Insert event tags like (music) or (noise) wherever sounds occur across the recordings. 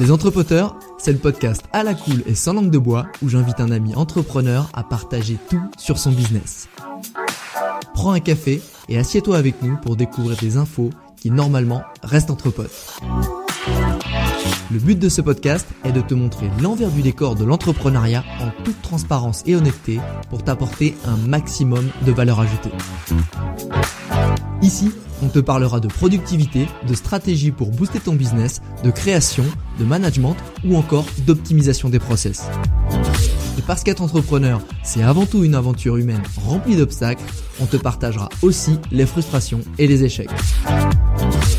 Les Entrepoteurs, c'est le podcast à la cool et sans langue de bois où j'invite un ami entrepreneur à partager tout sur son business. Prends un café et assieds-toi avec nous pour découvrir des infos qui normalement restent entre potes. Le but de ce podcast est de te montrer l'envers du décor de l'entrepreneuriat en toute transparence et honnêteté pour t'apporter un maximum de valeur ajoutée. Ici, on te parlera de productivité, de stratégie pour booster ton business, de création, de management ou encore d'optimisation des process. Et parce qu'être entrepreneur, c'est avant tout une aventure humaine remplie d'obstacles, on te partagera aussi les frustrations et les échecs.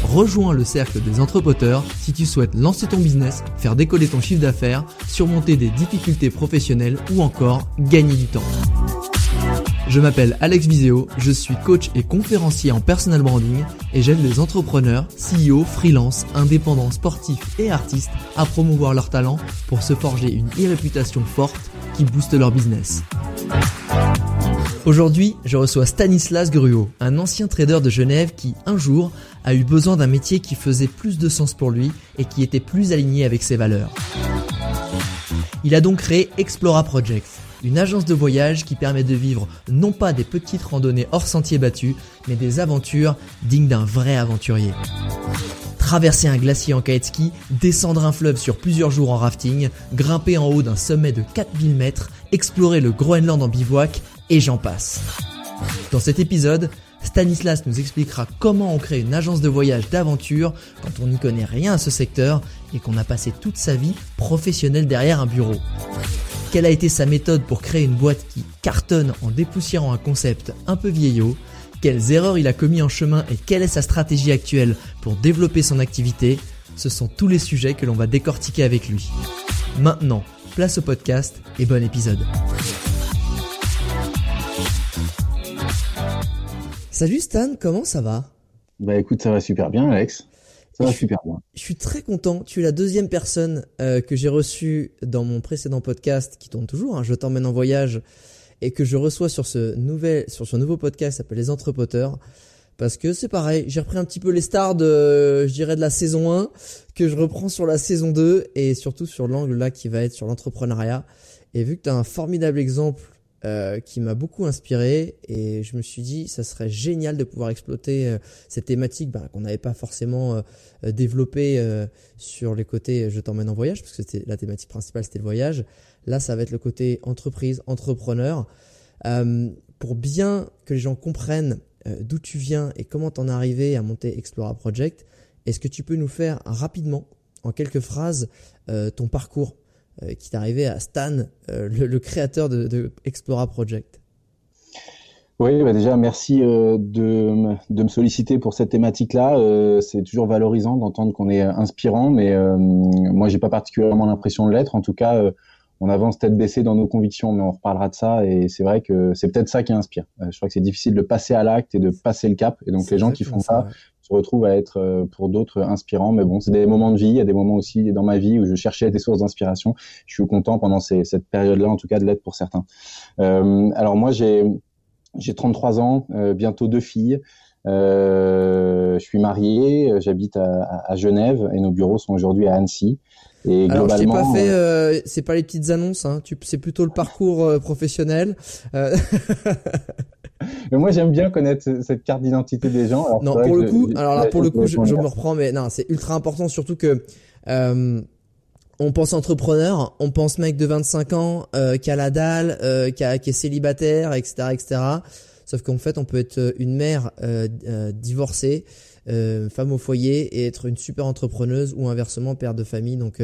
Rejoins le cercle des entrepreneurs si tu souhaites lancer ton business, faire décoller ton chiffre d'affaires, surmonter des difficultés professionnelles ou encore gagner du temps. Je m'appelle Alex Viseo, je suis coach et conférencier en personal branding et j'aide les entrepreneurs, CEO, freelance, indépendants, sportifs et artistes à promouvoir leurs talents pour se forger une e-réputation forte qui booste leur business. Aujourd'hui, je reçois Stanislas Gruot, un ancien trader de Genève qui, un jour, a eu besoin d'un métier qui faisait plus de sens pour lui et qui était plus aligné avec ses valeurs. Il a donc créé Explora Projects, une agence de voyage qui permet de vivre non pas des petites randonnées hors sentiers battus, mais des aventures dignes d'un vrai aventurier. Traverser un glacier en kayak ski, descendre un fleuve sur plusieurs jours en rafting, grimper en haut d'un sommet de 4000 mètres, explorer le Groenland en bivouac, et j'en passe. Dans cet épisode, Stanislas nous expliquera comment on crée une agence de voyage d'aventure quand on n'y connaît rien à ce secteur et qu'on a passé toute sa vie professionnelle derrière un bureau. Quelle a été sa méthode pour créer une boîte qui cartonne en dépoussiérant un concept un peu vieillot? Quelles erreurs il a commis en chemin et quelle est sa stratégie actuelle pour développer son activité? Ce sont tous les sujets que l'on va décortiquer avec lui. Maintenant, place au podcast et bon épisode. Salut Stan, comment ça va? Bah écoute, ça va super bien Alex. Ça va super bien. Je suis très content. Tu es la deuxième personne euh, que j'ai reçue dans mon précédent podcast qui tourne toujours. Hein, je t'emmène en voyage et que je reçois sur ce nouvel, sur ce nouveau podcast qui s'appelle Les Entrepoteurs. Parce que c'est pareil, j'ai repris un petit peu les stars de, je dirais, de la saison 1, que je reprends sur la saison 2 et surtout sur l'angle là qui va être sur l'entrepreneuriat. Et vu que tu as un formidable exemple euh, qui m'a beaucoup inspiré. Et je me suis dit ça serait génial de pouvoir exploiter euh, cette thématique bah, qu'on n'avait pas forcément euh, développée sur les côtés je t'emmène en voyage parce que c'était la thématique principale c'était le voyage. Là ça va être le côté entreprise entrepreneur. Pour bien que les gens comprennent d'où tu viens et comment t'en es arrivé à monter Explora Project est-ce que tu peux nous faire rapidement en quelques phrases ton parcours? Euh, qui est arrivé à Stan, euh, le, créateur de, Explora Project. Oui, bah déjà merci euh, de, de, me solliciter pour cette thématique-là. c'est toujours valorisant d'entendre qu'on est inspirant, mais moi j'ai pas particulièrement l'impression de l'être. En tout cas, on avance tête baissée dans nos convictions, mais on reparlera de ça. Et c'est vrai que c'est peut-être ça qui inspire. je crois que c'est difficile de passer à l'acte et de passer le cap. Et donc les gens qui font ça, se retrouve à être euh, pour d'autres inspirants. Mais bon, c'est des moments de vie. Il y a des moments aussi dans ma vie où je cherchais des sources d'inspiration. Je suis content pendant cette période-là, en tout cas, de l'être pour certains. Euh, alors moi, j'ai j'ai 33 ans, euh, bientôt deux filles. Je suis marié, j'habite à, à, Genève et nos bureaux sont aujourd'hui à Annecy. Et Alors, je pas fait, euh, c'est pas les petites annonces, hein. Tu, c'est plutôt le parcours professionnel. mais (laughs) moi, j'aime bien connaître cette carte d'identité des gens. Alors, non, pour le coup, alors là, pour le coup, je, me reprends, mais non, c'est ultra important, surtout que euh, on pense entrepreneur, on pense mec de 25 ans euh, qui a la dalle, euh, qui, a, qui est célibataire, etc., etc. Sauf qu'en fait, on peut être une mère euh, euh divorcée, euh, femme au foyer et être une super entrepreneuse ou inversement père de famille. Donc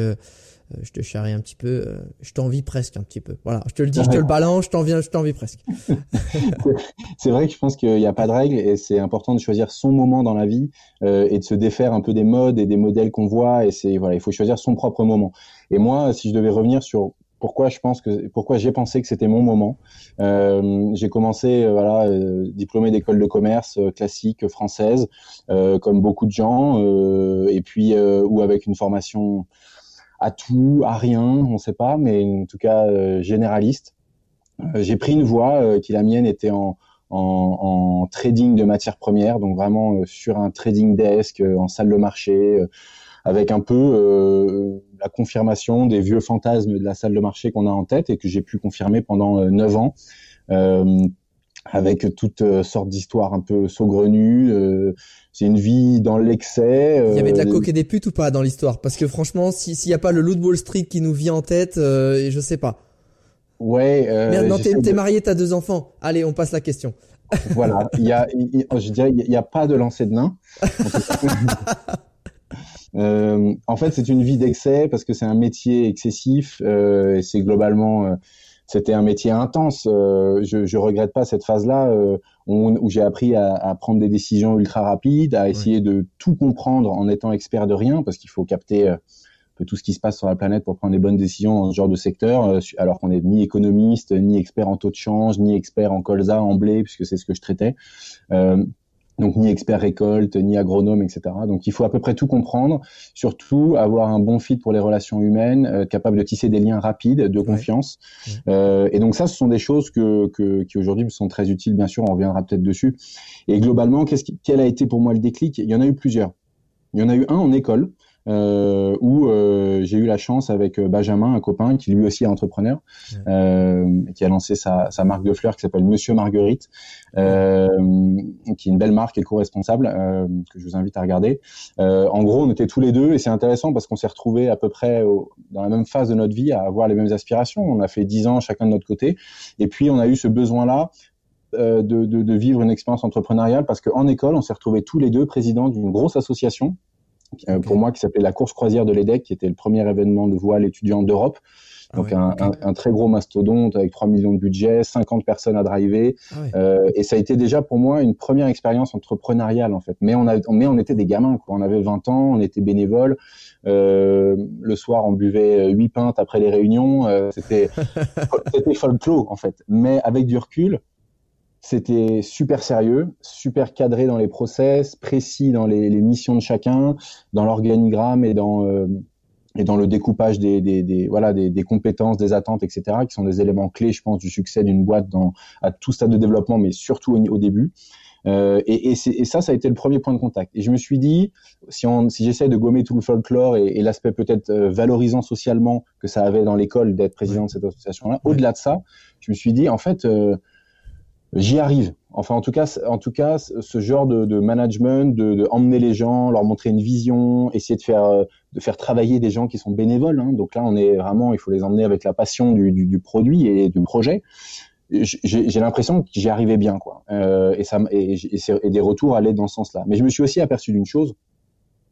euh, je te charrie un petit peu, euh, je t'envie presque un petit peu. Voilà, je te le dis, je te le balance, je t'envie, je t'envie presque. (laughs) c'est vrai que je pense qu'il n'y a pas de règle et c'est important de choisir son moment dans la vie euh, et de se défaire un peu des modes et des modèles qu'on voit et c'est voilà, il faut choisir son propre moment. Et moi, si je devais revenir sur pourquoi je pense que pourquoi j'ai pensé que c'était mon moment. Euh, j'ai commencé euh, voilà euh, diplômé d'école de commerce euh, classique française comme beaucoup de gens et puis ou avec une formation à tout, à rien, on ne sait pas, mais en tout cas généraliste. j'ai pris une voie qui la mienne était en, en, en, trading de matières premières, donc vraiment sur un trading desk en salle de marché avec un peu euh, la confirmation des vieux fantasmes de la salle de marché qu'on a en tête et que j'ai pu confirmer pendant euh, neuf ans. Euh, avec toutes sortes d'histoires un peu saugrenues. c'est une vie dans l'excès. Il y avait de la coque et des putes ou pas dans l'histoire? Parce que franchement, s'il n'y a pas le Loot Wall Street qui nous vient en tête, euh, je sais pas. Ouais. Euh, Merde, non, t'es, t'es marié, t'as deux enfants. Allez, on passe la question. voilà, il y a, je dirais, il n'y a pas de lancer de nain. (laughs) Euh, en fait, c'est une vie d'excès parce que c'est un métier excessif. Euh, et c'est globalement, euh, c'était un métier intense. Euh, je, je regrette pas cette phase-là euh, où, où j'ai appris à, à, prendre des décisions ultra rapides, à essayer de tout comprendre en étant expert de rien parce qu'il faut capter tout ce qui se passe sur la planète pour prendre des bonnes décisions dans ce genre de secteur, alors qu'on n'est ni économiste, ni expert en taux de change, ni expert en colza, en blé, puisque c'est ce que je traitais. Euh, donc ni expert récolte, ni agronome, etc. Donc il faut à peu près tout comprendre, surtout avoir un bon fit pour les relations humaines, euh, capable de tisser des liens rapides, de confiance. Euh, et donc ça, ce sont des choses que, que qui aujourd'hui me sont très utiles, bien sûr, on reviendra peut-être dessus. Et globalement, qu'est-ce qui, quel a été pour moi le déclic? Il y en a eu plusieurs. Il y en a eu un en école euh, où euh, j'ai eu la chance avec euh, Benjamin, un copain qui lui aussi est entrepreneur, euh, qui a lancé sa, sa, marque de fleurs qui s'appelle Monsieur Marguerite, euh, qui est une belle marque et co-responsable que je vous invite à regarder. en gros, on était tous les deux et c'est intéressant parce qu'on s'est retrouvés à peu près au, dans la même phase de notre vie à avoir les mêmes aspirations. On a fait dix ans chacun de notre côté et puis on a eu ce besoin-là de, de, de, vivre une expérience entrepreneuriale parce qu'en école, on s'est retrouvés tous les deux présidents d'une grosse association euh, pour moi qui s'appelait la course croisière de l'EDEC, qui était le premier événement de voile étudiant d'Europe. Ah Donc un, un, un, très gros mastodonte avec 3 millions de budget, 50 personnes à driver. Ah euh, et ça a été déjà pour moi une première expérience entrepreneuriale en fait. Mais on, a, mais on était des gamins, quoi. on avait 20 ans, on était bénévoles. Euh, le soir, on buvait 8 pintes après les réunions. Euh, c'était (laughs) c'était folklore en fait. Mais avec du recul, c'était super sérieux, super cadré dans les process, précis dans les, les missions de chacun, dans l'organigramme et dans euh, et dans le découpage des, des, des voilà des, des, compétences, des attentes, etc., qui sont des éléments clés, je pense, du succès d'une boîte dans à tout stade de développement, mais surtout au, au début. Euh, et, et, et, ça, ça a été le premier point de contact. Et je me suis dit, si, on, si j'essaie de gommer tout le folklore et, et l'aspect peut-être euh, valorisant socialement que ça avait dans l'école d'être président de cette association-là, au-delà de ça, je me suis dit, en fait, euh, j'y arrive. Enfin, en tout cas, en tout cas, ce genre de, de management, de, de, emmener les gens, leur montrer une vision, essayer de faire, euh, de faire travailler des gens qui sont bénévoles. Hein. Donc là, on est vraiment, il faut les emmener avec la passion du, du, du produit et du projet. J'ai l'impression que j'y arrivais bien, quoi. Euh, et ça, et, et, et, des retours allaient dans ce sens-là. Mais je me suis aussi aperçu d'une chose,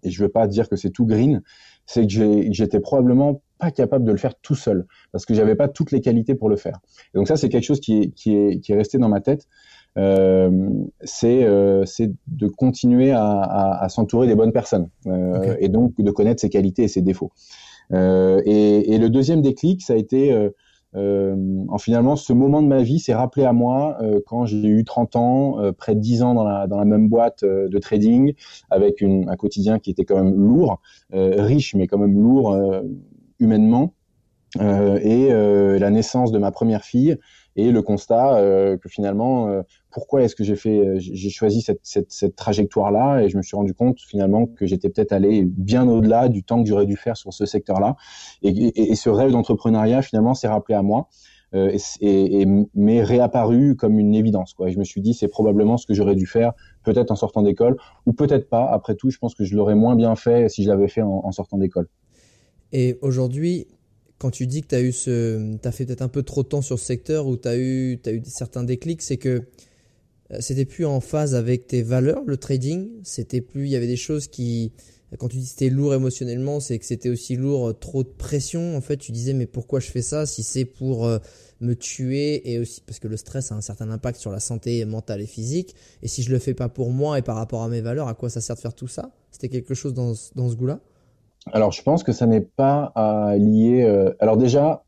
et je veux pas dire que c'est tout green, c'est que j'étais probablement pas capable de le faire tout seul parce que j'avais pas toutes les qualités pour le faire. Et donc ça, c'est quelque chose qui est, qui est, qui est resté dans ma tête. Euh, c'est euh, de continuer à, à, à s'entourer des bonnes personnes euh, okay. et donc de connaître ses qualités et ses défauts. Euh, et, et, le deuxième déclic, ça a été en finalement, ce moment de ma vie s'est rappelé à moi quand j'ai eu 30 ans, près de 10 ans dans la, dans la même boîte de trading, avec une, un quotidien qui était quand même lourd, riche mais quand même lourd humainement, et la naissance de ma première fille et le constat que finalement, pourquoi est-ce que j'ai fait, j'ai choisi cette, cette, trajectoire-là et je me suis rendu compte finalement que j'étais peut-être allé bien au-delà du temps que j'aurais dû faire sur ce secteur-là et, ce rêve d'entrepreneuriat finalement s'est rappelé à moi. Euh, et, et m'est réapparu comme une évidence. Quoi. Et je me suis dit, c'est probablement ce que j'aurais dû faire, peut-être en sortant d'école, ou peut-être pas. Après tout, je pense que je l'aurais moins bien fait si je l'avais fait en sortant d'école. Et aujourd'hui, quand tu dis que tu as eu ce, as fait peut-être un peu trop de temps sur ce secteur ou tu as eu, as eu certains déclics, c'est que euh, c'était plus en phase avec tes valeurs, le trading. C'était plus, il y avait des choses qui, quand tu dis c'était lourd émotionnellement, c'est que c'était aussi lourd, euh, trop de pression. En fait, tu disais mais pourquoi je fais ça si c'est pour euh, me tuer et aussi parce que le stress a un certain impact sur la santé mentale et physique. Et si je le fais pas pour moi et par rapport à mes valeurs, à quoi ça sert de faire tout ça? C'était quelque chose dans, dans ce goût-là? Alors, je pense que ça n'est pas à lier. Euh, alors déjà,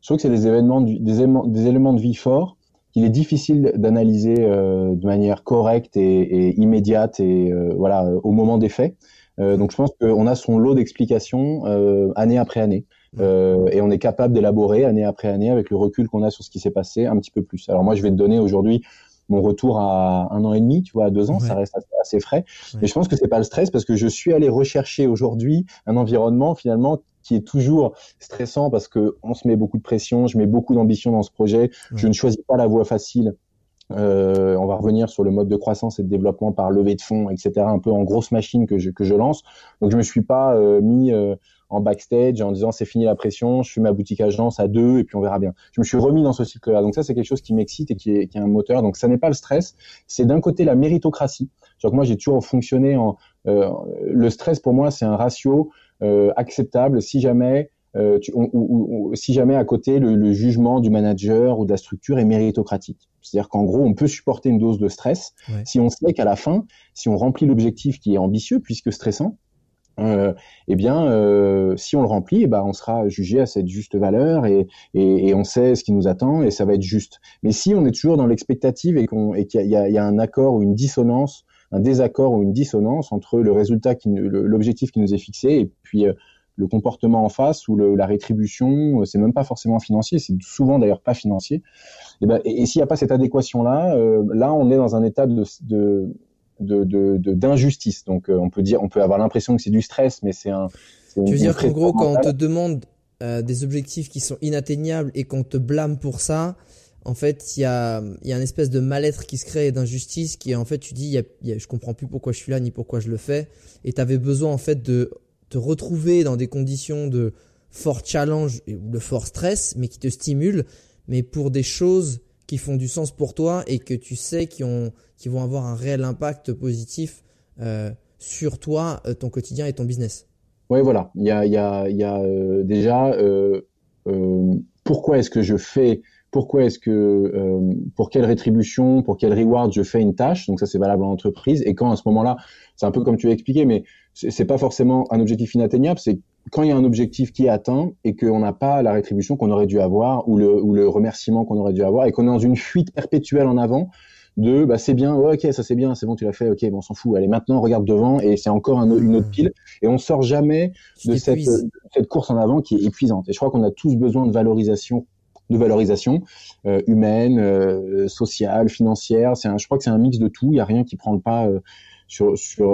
je trouve que c'est des événements, des, des éléments de vie forts qu'il est difficile d'analyser de manière correcte et, et immédiate et voilà au moment des faits. Euh, donc je pense qu'on a son lot d'explications euh, année après année. Euh, et on est capable d'élaborer année après année avec le recul qu'on a sur ce qui s'est passé un petit peu plus. Alors moi, je vais te donner aujourd'hui mon retour à un an et demi, tu vois, à deux ans, ça reste assez, frais. Et je pense que c'est pas le stress parce que je suis allé rechercher aujourd'hui un environnement finalement qui est toujours stressant parce que on se met beaucoup de pression, je mets beaucoup d'ambition dans ce projet, je ne choisis pas la voie facile. Euh, on va revenir sur le mode de croissance et de développement par levée de fonds, etc. Un peu en grosse machine que je, que je lance. Donc je me suis pas euh, mis euh, en backstage en disant c'est fini la pression, je fais ma boutique agence à deux et puis on verra bien. Je me suis remis dans ce cycle-là. Donc ça c'est quelque chose qui m'excite et qui est, qui est un moteur. Donc ça n'est pas le stress, c'est d'un côté la méritocratie. Donc moi j'ai toujours fonctionné en le stress pour moi c'est un ratio acceptable si jamais euh, ou, si jamais à côté le, jugement du manager ou de la structure est méritocratique. C'est-à-dire qu'en gros, on peut supporter une dose de stress si on sait qu'à la fin, si on remplit l'objectif qui est ambitieux puisque stressant, euh, eh bien, euh, si on le remplit, eh ben, on sera jugé à cette juste valeur et, et, et, on sait ce qui nous attend et ça va être juste. Mais si on est toujours dans l'expectative et qu'il y, y, a un accord ou une dissonance, un désaccord ou une dissonance entre le résultat, l'objectif qui nous est fixé et puis euh, le comportement en face ou le, la rétribution, euh, c'est même pas forcément financier, c'est souvent d'ailleurs pas financier. Et, ben, et, s'il n'y a pas cette adéquation-là, euh, là on est dans un état de, de d'injustice. De, Donc euh, on peut dire, on peut avoir l'impression que c'est du stress, mais c'est un. Tu veux dire qu'en gros, quand on te demande des objectifs qui sont inatteignables et qu'on te blâme pour ça, en fait, il y a, y a une espèce de mal-être qui se crée d'injustice qui, en fait, tu dis, y a, y a, je comprends plus pourquoi je suis là ni pourquoi je le fais, et tu avais besoin en fait de te retrouver dans des conditions de fort challenge ou de fort stress, mais qui te stimulent, mais pour des choses qui font du sens pour toi et que tu sais qui, ont, qui vont avoir un réel impact positif euh, sur toi, euh, ton quotidien et ton business. Oui, voilà. Il y a, y a, y a euh, déjà pourquoi est-ce que je fais pourquoi est-ce que, euh, pour quelle rétribution, pour quel reward je fais une tâche. Donc ça, c'est valable en entreprise. Et quand à ce moment-là, c'est un peu comme tu as expliqué, mais c'est pas forcément un objectif inatteignable. C'est quand il y a un objectif qui est atteint et qu'on n'a pas la rétribution qu'on aurait dû avoir ou le, ou le remerciement qu'on aurait dû avoir et qu'on est dans une fuite perpétuelle en avant de bah c'est bien ok ça c'est bien c'est bon tu l'as fait ok bon on s'en fout allez maintenant regarde devant et c'est encore un, une autre pile et on sort jamais de cette, cette course en avant qui est épuisante et je crois qu'on a tous besoin de valorisation de valorisation euh, humaine, euh, sociale, financière. C'est je crois que c'est un mix de tout. Il y a rien qui prend le pas euh, sur, sur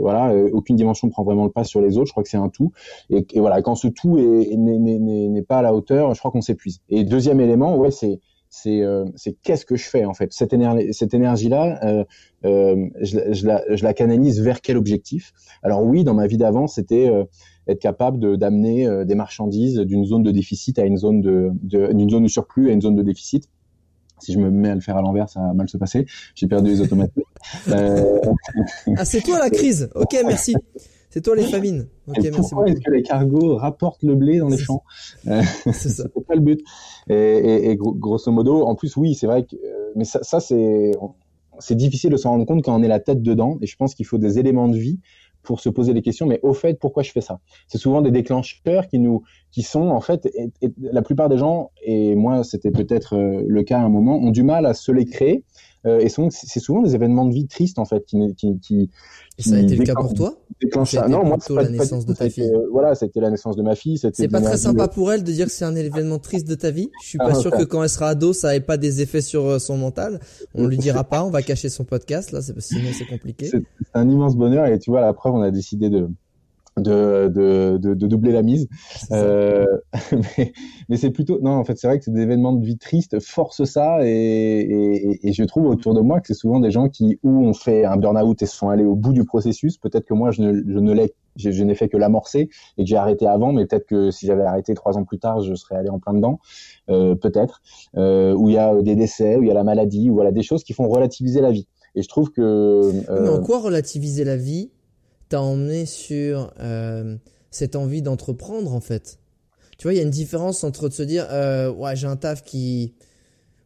voilà, aucune dimension ne prend vraiment le pas sur les autres. Je crois que c'est un tout. Et, voilà, quand ce tout n'est pas à la hauteur, je crois qu'on s'épuise. Et deuxième élément, ouais, c'est c'est c'est qu'est-ce que je fais en fait? Cette énergie cette énergie là euh, euh, je, la, je la canalise vers quel objectif? Alors oui dans ma vie d'avant c'était être capable d'amener euh, des marchandises d'une zone de déficit à une zone de, d'une zone de surplus à une zone de déficit. Si je me mets à le faire à l'envers, ça va mal se passer. J'ai perdu les automatiques. (laughs) Euh... Ah, c'est toi la crise. Ok, merci. C'est toi les famines. Ok, merci pourquoi est-ce que les cargos rapportent le blé dans les champs euh, (laughs) C'est ça. pas le but. Et, et, et, grosso modo, en plus, oui, c'est vrai que, mais ça, ça c'est, c'est difficile de s'en rendre compte quand on est la tête dedans. Et je pense qu'il faut des éléments de vie pour se poser des questions, mais au fait, pourquoi je fais ça? C'est souvent des déclencheurs qui nous, qui sont en fait, la plupart des gens, et moi c'était peut-être euh, le cas à un moment, ont du mal à se les créer euh, et c'est souvent des événements de vie tristes en fait qui, qui, qui, ça a été le cas pour toi? Non, moi c'est la naissance de ta fille? Euh, voilà, c'était la naissance de ma fille. C'est pas très sympa pour elle de dire que c'est un événement triste de ta vie? Je suis ah, pas sûr que quand elle sera ado, ça ait pas des effets sur euh, son mental. On lui dira pas, on va cacher son podcast là, sinon c'est compliqué. C'est un immense bonheur et tu vois la preuve, on a décidé de de, de, de, de, doubler la mise. Euh, (laughs) mais, mais c'est plutôt non en fait c'est vrai que c'est des événements de vie tristes forcent ça et, et, et, je trouve autour de moi que c'est souvent des gens qui ou ont fait un burn-out et se sont allés au bout du processus. Peut-être que moi je ne, je ne l'ai je, je n'ai fait que l'amorcer et que j'ai arrêté avant, mais peut-être que si j'avais arrêté trois ans plus tard, je serais allé en plein dedans, euh, peut-être. Euh, où il y a des décès, où il y a la maladie, ou voilà des choses qui font relativiser la vie. Et je trouve que. Euh... Mais en quoi relativiser la vie t'a emmené sur euh, cette envie d'entreprendre en fait Tu vois, il y a une différence entre de se dire euh, ouais j'ai un taf qui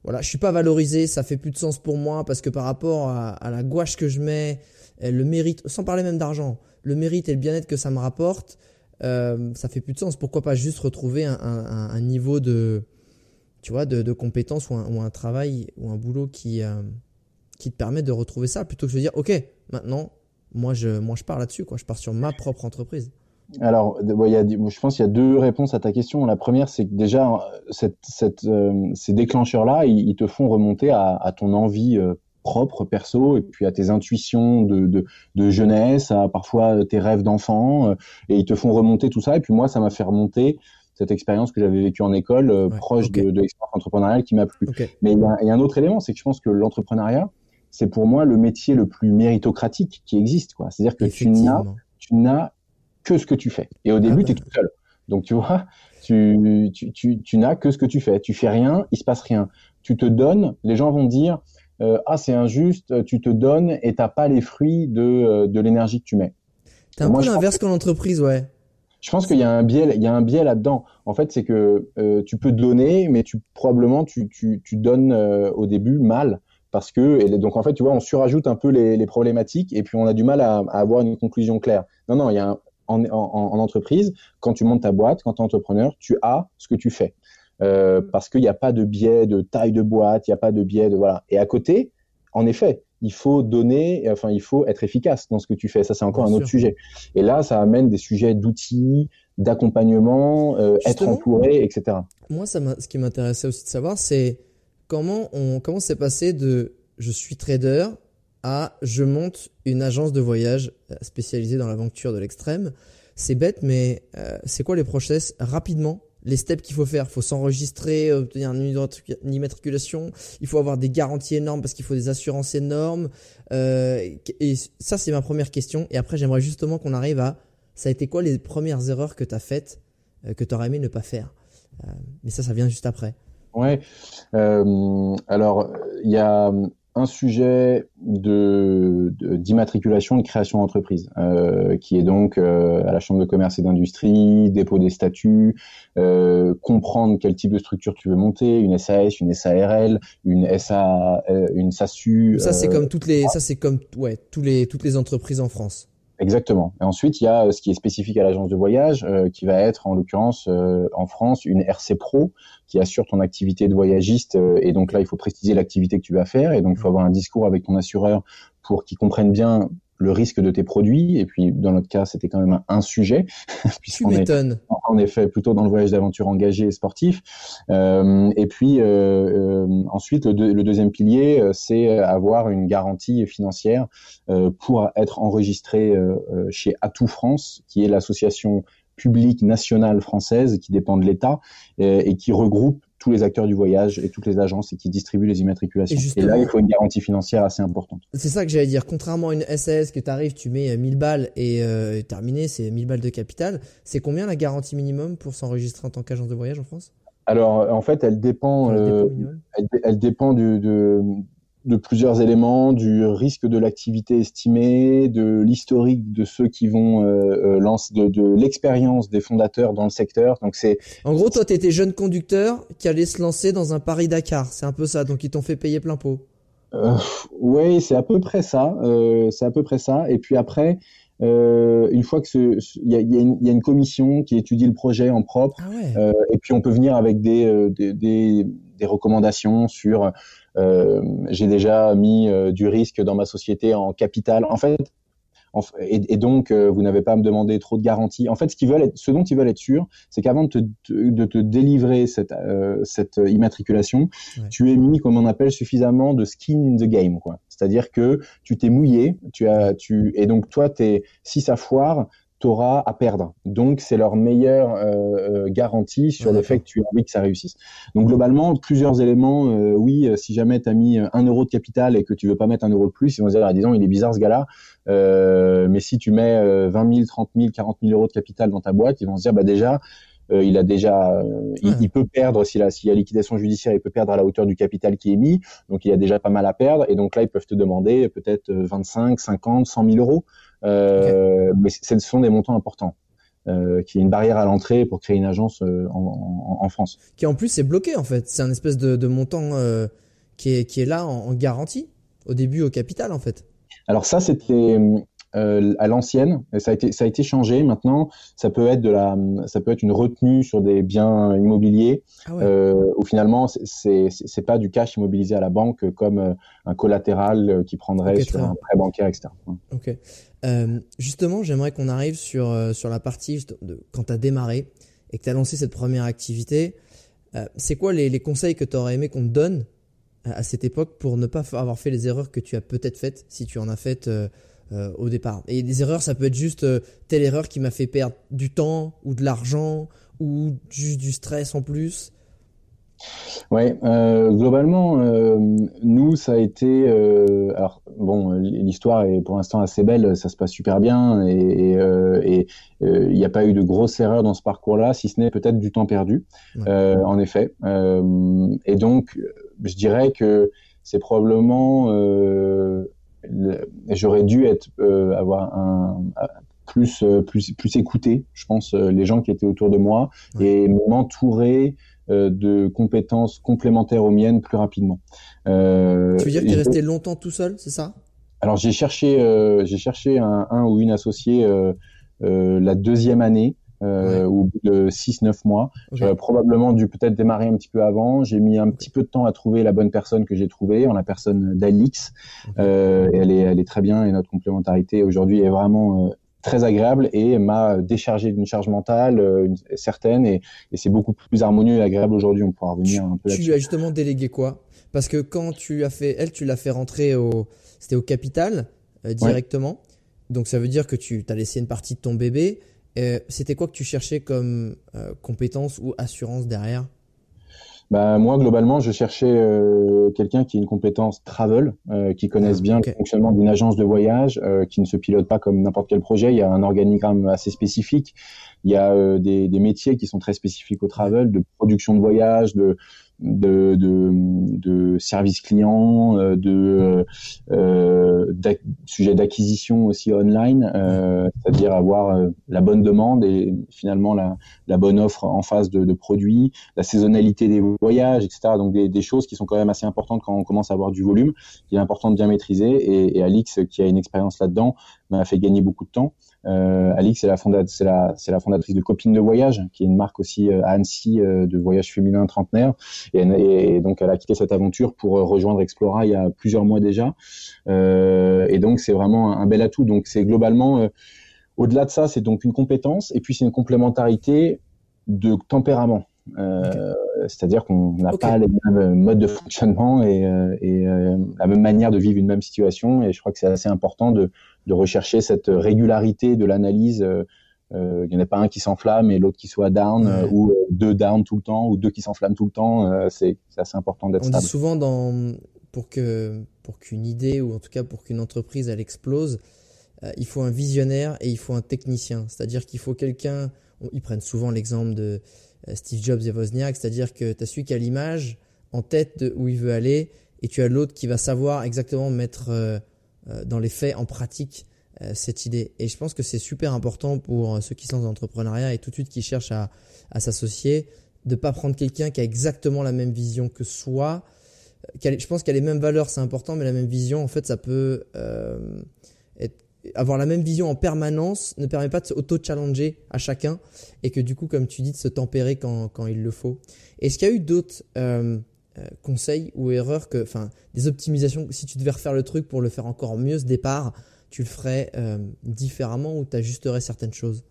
voilà je suis pas valorisé, ça fait plus de sens pour moi parce que par rapport à, la gouache que je mets, le mérite, sans parler même d'argent, le mérite et le bien-être que ça me rapporte, euh, ça fait plus de sens. Pourquoi pas juste retrouver un, niveau de tu vois de, compétences ou un, travail ou un boulot qui euh, qui te permet de retrouver ça plutôt que de dire ok maintenant moi je, moi je pars là-dessus, quoi. Je pars sur ma propre entreprise. Alors, il y a, je pense qu'il y a deux réponses à ta question. La première, c'est que déjà, cette, cette, euh, ces déclencheurs-là, ils, te font remonter à, à ton envie euh, propre, perso, et puis à tes intuitions de, de, de jeunesse, à parfois tes rêves d'enfant, euh, et ils te font remonter tout ça. Et puis moi, ça m'a fait remonter cette expérience que j'avais vécue en école, proche de, de l'expérience entrepreneuriale qui m'a plu. Mais il y, a, il y, a, un autre élément, c'est que je pense que l'entrepreneuriat, c'est pour moi le métier le plus méritocratique qui existe. Quoi. C'est-à-dire que tu n'as, tu n'as que ce que tu fais. Et au début, ah tu es bah. tout seul. Donc tu vois, tu, tu, tu, tu n'as que ce que tu fais. Tu fais rien, il se passe rien. Tu te donnes, les gens vont dire euh, ah c'est injuste, tu te donnes et t'as pas les fruits de, euh, de l'énergie que tu mets. T'es un peu l'inverse qu'en entreprise, ouais. Je pense qu'il y a un biais, il y a un biais là-dedans. En fait, c'est que euh, tu peux donner, mais tu probablement tu, tu, tu donnes au début mal parce que et donc en fait tu vois on surajoute un peu les, les problématiques et puis on a du mal à, à, avoir une conclusion claire. Non non il y a un, en, en, en, entreprise quand tu montes ta boîte quand tu es entrepreneur tu as ce que tu fais. Euh, parce qu'il n'y a pas de biais de taille de boîte il n'y a pas de biais de voilà. Et à côté en effet il faut donner enfin il faut être efficace dans ce que tu fais. Ça c'est encore un autre sujet. Et là ça amène des sujets d'outils d'accompagnement euh, être entouré etc. Moi ça ce qui m'intéressait aussi de savoir c'est comment on c'est passé de je suis trader à je monte une agence de voyage euh, spécialisée dans l'aventure de l'extrême. C'est bête, mais euh, c'est quoi les process rapidement? Les steps qu'il faut faire, il faut s'enregistrer, obtenir une immatriculation, il faut avoir des garanties énormes parce qu'il faut des assurances énormes. Euh, et ça, c'est ma première question. Et après, j'aimerais justement qu'on arrive à, ça a été quoi les premières erreurs que tu as faites, que tu aurais aimé ne pas faire? Mais ça, ça vient juste après. Ouais. Euh, alors, il y a un sujet de d'immatriculation et de création d'entreprise, euh, qui est donc euh, à la Chambre de commerce et d'industrie, dépôt des statuts, euh, comprendre quel type de structure tu veux monter, une SAS, une SARL, une SA, euh, une SASU. Ça c'est comme toutes les, ça c'est comme ouais tous les toutes les entreprises en France. Exactement. Et ensuite, il y a euh, ce qui est spécifique à l'agence de voyage, euh, qui va être en l'occurrence euh, en France une RC Pro qui assure ton activité de voyagiste. et donc là, il faut préciser l'activité que tu vas faire. Et donc, il faut avoir un discours avec ton assureur pour qu'il comprenne bien le risque de tes produits. Et puis, dans notre cas, c'était quand même un, sujet. (laughs) puisqu'on est en effet plutôt dans le voyage d'aventure engagé et sportif. Euh, et puis, euh, euh ensuite, le, le, deuxième pilier, euh, c'est avoir une garantie financière euh, pour être enregistré chez Atout France, qui est l'association publique nationale française qui dépend de l'État et qui regroupe tous les acteurs du voyage et toutes les agences et qui distribuent les immatriculations. Et, là, il faut une garantie financière assez importante. C'est ça que j'allais dire. Contrairement à une SAS que tu arrives, tu mets 1000 balles et euh, terminé, c'est 1000 balles de capital. C'est combien la garantie minimum pour s'enregistrer en tant qu'agence de voyage en France? Alors, en fait, elle dépend, euh, elle, elle, dépend du, de, de plusieurs éléments, du risque de l'activité estimée, de l'historique de ceux qui vont euh, euh lancer, de, de l'expérience des fondateurs dans le secteur. Donc c'est. En gros, toi, tu étais jeune conducteur qui allait se lancer dans un Paris Dakar. C'est un peu ça. Donc ils t'ont fait payer plein pot. Euh, oui, c'est à peu près ça. Euh, c'est à peu près ça. Et puis après. Euh, une fois que il y a, y, y a, une commission qui étudie le projet en propre, ah ouais. euh, et puis on peut venir avec des, des, des, des recommandations sur j'ai déjà mis euh, du risque dans ma société en capital. En fait, et, donc euh, vous n'avez pas à me demander trop de garanties. En fait, ce, qu'ils veulent ce dont ils veulent être sûrs, c'est qu'avant de te, de te délivrer cette, cette immatriculation, tu es mis, comme on appelle, suffisamment de skin in the game. C'est-à-dire que tu t'es mouillé, tu as, tu, et donc toi, es, si ça foire, t'auras à perdre. Donc, c'est leur meilleure euh, euh garantie sur le fait que tu as envie que ça réussisse. Donc, globalement, plusieurs éléments. Euh, oui, si jamais tu as mis un euro de capital et que tu veux pas mettre un euro de plus, ils vont se dire, ah, disons, il est bizarre ce gars-là. mais si tu mets 20 000, 30 000, 40 000 euros de capital dans ta boîte, ils vont se dire, bah déjà, il a déjà, il, peut perdre s'il a, s'il y a liquidation judiciaire, il peut perdre à la hauteur du capital qui est mis, donc il a déjà pas mal à perdre, et donc là ils peuvent te demander peut-être 25, 50, 100 000 euros, mais ce sont des montants importants. qui est une barrière à l'entrée pour créer une agence en, en, France. Qui en plus est bloqué en fait. C'est un espèce de, de montant qui, est, qui est là en, en garantie au début au capital en fait. Alors ça, c'était euh, à l'ancienne, ça a été ça a été changé. Maintenant, ça peut être de la, ça peut être une retenue sur des biens immobiliers, ah euh, où finalement c'est c'est pas du cash immobilisé à la banque comme euh, un collatéral euh, qui prendrait sur un prêt bancaire, etc. Ok. Euh, justement, j'aimerais qu'on arrive sur sur la partie de, quand tu as démarré et que tu as lancé cette première activité. c'est quoi les, les conseils que tu aurais aimé qu'on te donne à cette époque pour ne pas avoir fait les erreurs que tu as peut-être faites si tu en as faites euh, euh, au départ. Et des erreurs, ça peut être juste euh, telle erreur qui m'a fait perdre du temps ou de l'argent ou juste du stress en plus. Ouais, globalement, nous, ça a été. alors, bon, l'histoire est pour l'instant assez belle, ça se passe super bien et il n'y a pas eu de grosses erreurs dans ce parcours-là, si ce n'est peut-être du temps perdu, en effet. et donc, je dirais que c'est probablement euh, j'aurais dû être euh, avoir un plus plus plus écouter je pense euh, les gens qui étaient autour de moi et m'entourer de compétences complémentaires aux miennes plus rapidement. Euh, tu veux dire que tu es resté longtemps tout seul, c'est ça? Alors j'ai cherché, euh, j'ai cherché un, un, ou une associée euh, la deuxième année euh, au bout de 6-9 mois. J'aurais probablement dû peut-être démarrer un petit peu avant. J'ai mis un petit peu de temps à trouver la bonne personne que j'ai trouvée, en la personne d'Alix. Euh, elle, est, elle est très bien et notre complémentarité aujourd'hui est vraiment euh, très agréable et m'a déchargé d'une charge mentale euh, une, certaine et, et c'est beaucoup plus harmonieux et agréable aujourd'hui. On pourra revenir un peu là-dessus. Tu lui as justement délégué quoi? Parce que quand tu as fait, elle, tu l'as fait rentrer au, c'était au capital euh, directement. Donc ça veut dire que tu as laissé une partie de ton bébé. Euh, c'était quoi que tu cherchais comme euh, compétence ou assurance derrière? Bah, moi, globalement, je cherchais euh, quelqu'un qui ait une compétence travel, qui connaisse ah, bien le fonctionnement d'une agence de voyage, qui ne se pilote pas comme n'importe quel projet. Il y a un organigramme assez spécifique. Il y a des, des, métiers qui sont très spécifiques au travel, de production de voyage, de, de, de, de service client, euh, de euh, sujet d'acquisition aussi online, euh, c'est-à-dire avoir euh, la bonne demande et finalement la, la bonne offre en face de, de, produits, la saisonnalité des voyages, etc. Donc des, des, choses qui sont quand même assez importantes quand on commence à avoir du volume, qui est important de bien maîtriser. Et, et Alix, qui a une expérience là-dedans, m'a fait gagner beaucoup de temps. Euh, Alix, c'est la, c'est la, c'est la fondatrice de Copine de Voyage, qui est une marque aussi à Annecy de voyage féminin trentenaire. Et, donc, elle a quitté cette aventure pour euh, rejoindre Explora il y a plusieurs mois déjà. Euh, et donc, c'est vraiment un, bel atout. Donc, c'est globalement, euh, au-delà de ça, c'est donc une compétence et puis c'est une complémentarité de tempérament. C'est-à-dire qu'on n'a pas les mêmes modes de fonctionnement et, la même manière de vivre une même situation. Et je crois que c'est assez important de, de, rechercher cette régularité de l'analyse euh, il n'y en a pas un qui s'enflamme et l'autre qui soit down euh, ou euh, deux down tout le temps ou deux qui s'enflamment tout le temps. c'est assez important d'être stable. On dit souvent dans, pour que pour qu'une idée ou en tout cas pour qu'une entreprise elle explose, il faut un visionnaire et il faut un technicien. C'est-à-dire qu'il faut quelqu'un. Ils prennent souvent l'exemple de Steve Jobs et Wozniak, c'est-à-dire que tu as celui qui a l'image en tête de où il veut aller et tu as l'autre qui va savoir exactement mettre dans les faits, en pratique, euh, cette idée. Et je pense que c'est super important pour euh, ceux qui sont dans l'entrepreneuriat et tout de suite qui cherchent à, à s'associer, de pas prendre quelqu'un qui a exactement la même vision que soi. Euh, je pense qu'il y a les mêmes valeurs, c'est important, mais la même vision, en fait, ça peut euh, avoir la même vision en permanence ne permet pas de s'auto-challenger à chacun et que du coup, comme tu dis, de se tempérer quand, quand il le faut. Est-ce qu'il y a eu d'autres euh, conseils ou erreurs que, enfin, des optimisations, si tu devais refaire le truc pour le faire encore mieux ce départ, tu le ferais euh, différemment ou tu ajusterais certaines choses?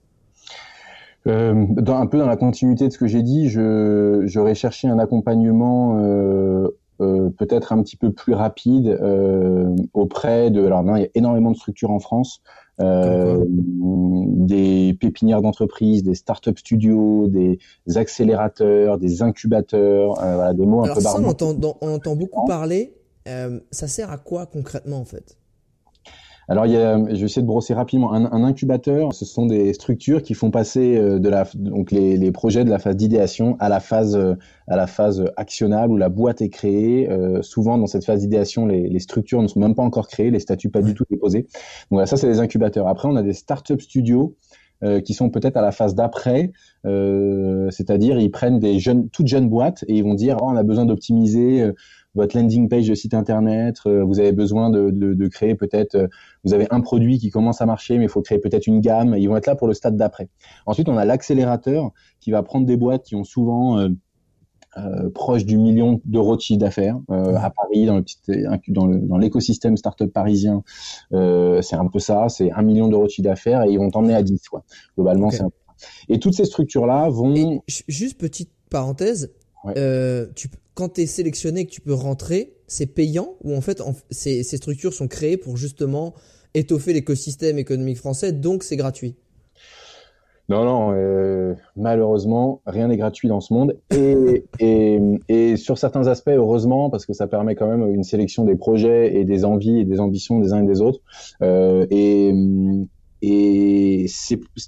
Euh, un peu dans la continuité de ce que j'ai dit, j'aurais cherché un accompagnement euh, euh, peut-être un petit peu plus rapide euh, auprès de. Alors, il y a énormément de structures en France, euh, des pépinières d'entreprise, des start-up studios, des accélérateurs, des incubateurs, voilà, des mots un peu ça, on entend, on entend beaucoup parler. ça sert à quoi concrètement en fait? Alors, il y a, je vais essayer de brosser rapidement. Un, un incubateur, ce sont des structures qui font passer euh, de la, donc les, les projets de la phase d'idéation à la phase, à la phase actionnable où la boîte est créée. Euh, souvent, dans cette phase d'idéation, les, les, structures ne sont même pas encore créées, les statuts pas du tout déposés. Donc, voilà, ça, c'est des incubateurs. Après, on a des startup studios euh, qui sont peut-être à la phase d'après, euh, c'est-à-dire ils prennent des jeunes, toutes jeunes boîtes et ils vont dire oh, on a besoin d'optimiser euh, votre landing page de site internet, euh, vous avez besoin de, de, de créer peut-être, vous avez un produit qui commence à marcher, mais il faut créer peut-être une gamme. Ils vont être là pour le stade d'après. Ensuite, on a l'accélérateur qui va prendre des boîtes qui ont souvent euh, proche du million d'euros de chiffre d'affaires euh, à Paris dans le petit dans l'écosystème startup parisien euh, c'est un peu ça c'est un million d'euros de chiffre d'affaires et ils vont t'emmener à 10 quoi globalement c'est un peu et toutes ces structures là vont et juste petite parenthèse ouais. euh, tu quand tu es sélectionné que tu peux rentrer c'est payant ou en fait en, ces, ces structures sont créées pour justement étoffer l'écosystème économique français donc c'est gratuit? Non, non, euh, malheureusement, rien n'est gratuit dans ce monde. Et, (laughs) et, et, sur certains aspects, heureusement, parce que ça permet quand même une sélection des projets et des envies et des ambitions des uns et des autres. Euh, et et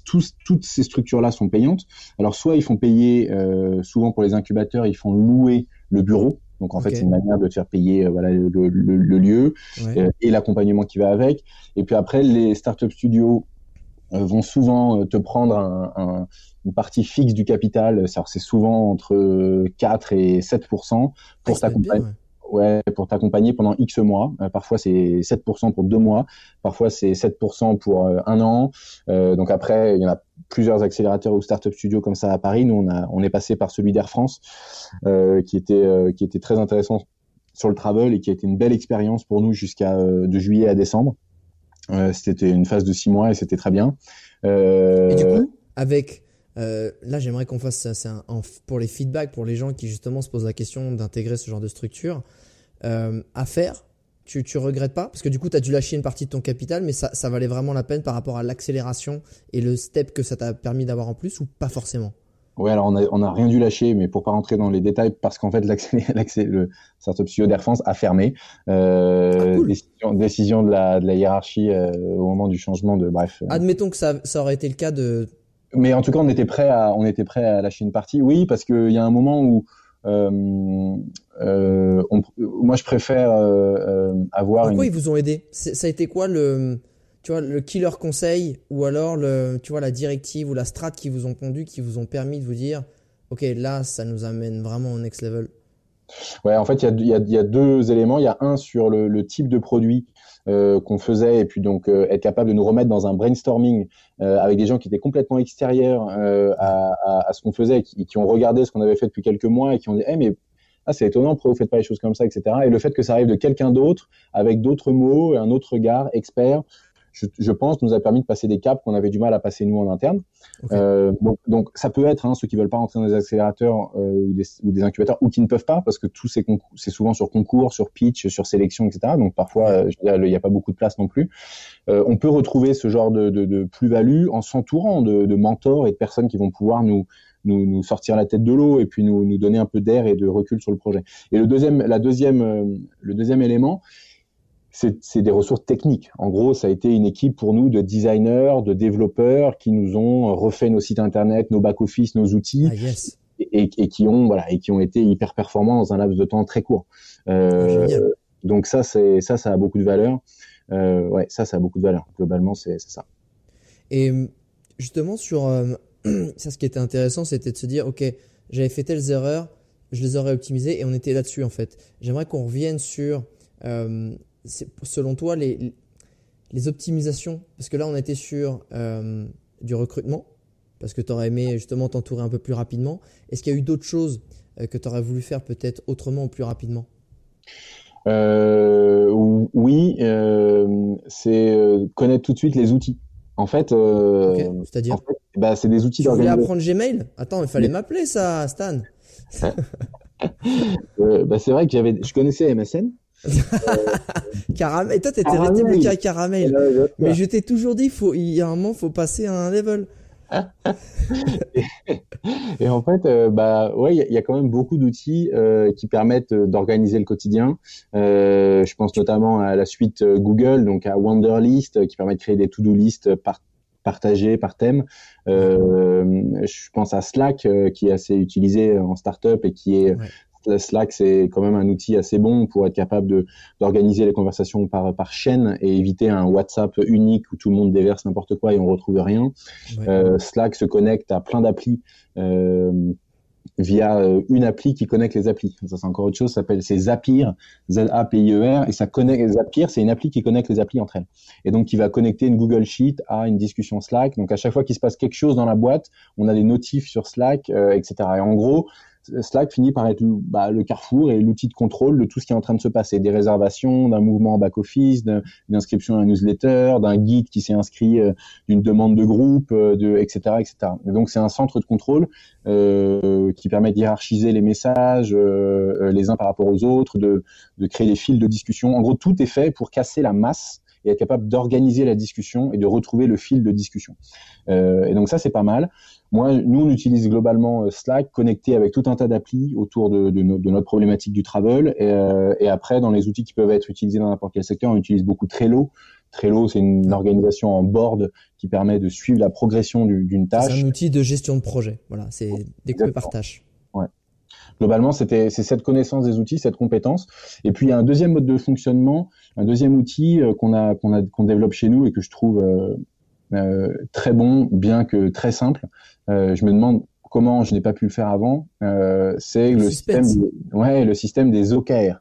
tous, toutes ces structures-là sont payantes. Alors, soit ils font payer, euh, souvent pour les incubateurs, ils font louer le bureau. Donc en okay. fait, c'est une manière de te faire payer euh, voilà le, le, le lieu ouais. euh, et l'accompagnement qui va avec. Et puis après, les startup studios euh, vont souvent euh, te prendre un, un, une partie fixe du capital. C'est souvent entre 4 et 7 pour ah, t'accompagner. Ouais. pour t'accompagner pendant X mois. Euh, parfois c'est 7% pour deux mois, parfois c'est 7% pour euh, un an. Euh, donc après, il y en a plusieurs accélérateurs ou startup studios comme ça à Paris. Nous, on, a, on est passé par celui d'Air France, qui était qui était très intéressant sur le travel et qui a été une belle expérience pour nous jusqu'à de juillet à décembre. C'était une phase de six mois et c'était très bien. Et du coup, avec euh, là, j'aimerais qu'on fasse ça, un, pour les feedbacks, pour les gens qui justement se posent la question d'intégrer ce genre de structure euh, à faire. Tu, tu regrettes pas? Parce que du coup, tu as dû lâcher une partie de ton capital, mais ça, ça valait vraiment la peine par rapport à l'accélération et le step que ça t'a permis d'avoir en plus ou pas forcément? Ouais, alors on a, on a rien dû lâcher, mais pour pas rentrer dans les détails, parce qu'en fait, (laughs) le Startup Studio d'Air France a fermé. Euh, ah, cool. décision, décision de la, de la hiérarchie euh, au moment du changement de, bref. Admettons que ça, ça aurait été le cas de. Mais en tout cas, on était prêt à, on était prêt à lâcher une partie. Oui, parce qu'il y a un moment où, euh, euh, on, moi, je préfère euh, avoir. Pourquoi une... ils vous ont aidé? Ça a été quoi le tu vois, le killer conseil ou alors le, tu vois, la directive ou la strat qui vous ont conduit, qui vous ont permis de vous dire, OK, là, ça nous amène vraiment au next level? Ouais, en fait, il y a, deux éléments. Il y a un sur le, type de produit euh, qu'on faisait et puis donc euh, être capable de nous remettre dans un brainstorming euh, avec des gens qui étaient complètement extérieurs à, ce qu'on faisait, qui, ont regardé ce qu'on avait fait depuis quelques mois et qui ont dit, hey, mais ah, c'est étonnant, pourquoi vous faites pas les choses comme ça, etc. Et le fait que ça arrive de quelqu'un d'autre, avec d'autres mots, un autre regard, expert, je, je, pense, nous a permis de passer des caps qu'on avait du mal à passer nous en interne. Okay. Euh, donc, donc, ça peut être hein, ceux qui veulent pas rentrer dans des accélérateurs euh, ou, des, ou, des, incubateurs ou qui ne peuvent pas parce que tout c'est c'est souvent sur concours, sur pitch, sur sélection, etc. Donc parfois euh, il n'y a pas beaucoup de place non plus. Euh, on peut retrouver ce genre de, de, de plus-value en s'entourant de, de, mentors et de personnes qui vont pouvoir nous nous, nous sortir la tête de l'eau et puis nous, nous donner un peu d'air et de recul sur le projet. Et le deuxième, la deuxième, euh, le deuxième élément, c'est des ressources techniques. En gros, ça a été une équipe pour nous de designers, de développeurs qui nous ont refait nos sites internet, nos back-office, nos outils. Ah, yes. et, et, qui ont voilà et qui ont été hyper performants dans un laps de temps très court. Euh, donc ça c'est ça ça a beaucoup de valeur. Euh, ouais ça ça a beaucoup de valeur. Globalement c'est ça. Et justement sur euh, (clears throat) ça ce qui était intéressant c'était de se dire ok j'avais fait telles erreurs je les aurais optimisées et on était là-dessus en fait. J'aimerais qu'on revienne sur euh, selon toi les, les optimisations? Parce que là, on était sur euh, du recrutement, parce que tu aurais aimé justement t'entourer un peu plus rapidement. Est-ce qu'il y a eu d'autres choses euh, que tu aurais voulu faire peut-être autrement ou plus rapidement? Euh, Oui, euh, c'est connaître tout de suite les outils. En fait, okay. c'est-à-dire, en fait, bah, c'est des outils. Tu voulais apprendre Gmail? Attends, il fallait Mais... m'appeler ça, Stan. (laughs) bah, c'est vrai que j'avais, je connaissais MSN. Caramel. Et toi, t'étais resté bloqué à caramel. Mais je t'ai toujours dit, faut, il y a un moment, faut passer à un level. (laughs) et, en fait, euh, bah ouais, il y, a quand même beaucoup d'outils euh, qui permettent euh, d'organiser le quotidien. Euh, je pense notamment à la suite Google, donc à Wonderlist, qui permet de créer des to-do list par partagées par thème. je pense à Slack, qui est assez utilisé en startup et qui est Slack, c'est quand même un outil assez bon pour être capable d'organiser les conversations par, par chaîne et éviter un WhatsApp unique où tout le monde déverse n'importe quoi et on retrouve rien. Euh, Slack se connecte à plein d'applis. Euh, via euh, une appli qui connecte les applis. Ça, c'est encore autre chose, ça s'appelle c'est Zapier, Z-A-P-I-E-R, et ça connecte, Zapier, c'est une appli qui connecte les applis entre elles. Et donc, qui va connecter une Google Sheet à une discussion Slack. Donc, à chaque fois qu'il se passe quelque chose dans la boîte, on a des notifs sur Slack, etc. Et en gros, Slack finit par être bah, le carrefour et l'outil de contrôle de tout ce qui est en train de se passer, des réservations, d'un mouvement en back-office, d'une inscription à un newsletter, d'un guide qui s'est inscrit, euh, d'une demande de groupe, euh, de, etc., etc. donc c'est un centre de contrôle euh, qui permet de hiérarchiser les messages les uns par rapport aux autres, de, de créer des fils de discussion. En gros, tout est fait pour casser la masse et être capable d'organiser la discussion et de retrouver le fil de discussion. Euh, et donc ça, c'est pas mal. Moi, nous, on utilise globalement euh, Slack connecté avec tout un tas d'applis autour de, de, de, notre problématique du travel. Et, euh, et, après, dans les outils qui peuvent être utilisés dans n'importe quel secteur, on utilise beaucoup Trello. Trello, c'est une organisation en board qui permet de suivre la progression d'une tâche. C'est un outil de gestion de projet. Voilà, c'est découpé par tâche. Globalement, c'était c'est cette connaissance des outils, cette compétence. Et puis il y a un deuxième mode de fonctionnement, un deuxième outil euh, qu'on a qu'on a qu'on développe chez nous et que je trouve euh, euh, très bon, bien que très simple. Euh, je me demande comment je n'ai pas pu le faire avant. Euh, c'est le, système, des, ouais, le système des OKR.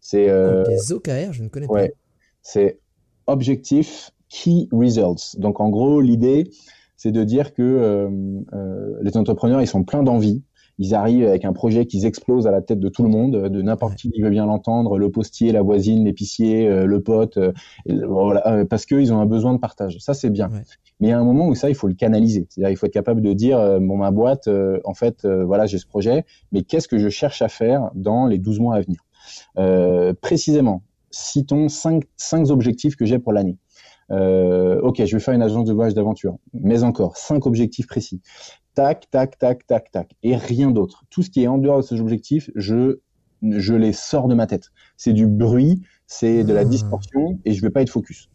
C'est euh, des OKR, je ne connais ouais, pas. C'est Objective Key Results. Donc en gros, l'idée, c'est de dire que les entrepreneurs, ils sont pleins d'envie ils arrivent avec un projet qui explose à la tête de tout le monde, de n'importe qui qui veut bien l'entendre, le postier, la voisine, l'épicier, euh, le pote, euh, voilà, euh, parce qu'ils ont un besoin de partage. Ça, c'est bien. Mais il y a un moment où ça, il faut le canaliser. C'est-à-dire, il faut être capable de dire, bon, ma boîte, en fait, voilà, j'ai ce projet, mais qu'est-ce que je cherche à faire dans les 12 mois à venir? Précisément, citons cinq, cinq objectifs que j'ai pour l'année. Euh, ok, je vais faire une agence de voyage d'aventure, mais encore cinq objectifs précis tac, tac, tac, tac, tac, et rien d'autre. Tout ce qui est en dehors de ces objectifs, je, je les sors de ma tête. C'est du bruit, c'est de la hmm. distorsion, et je vais pas être focus.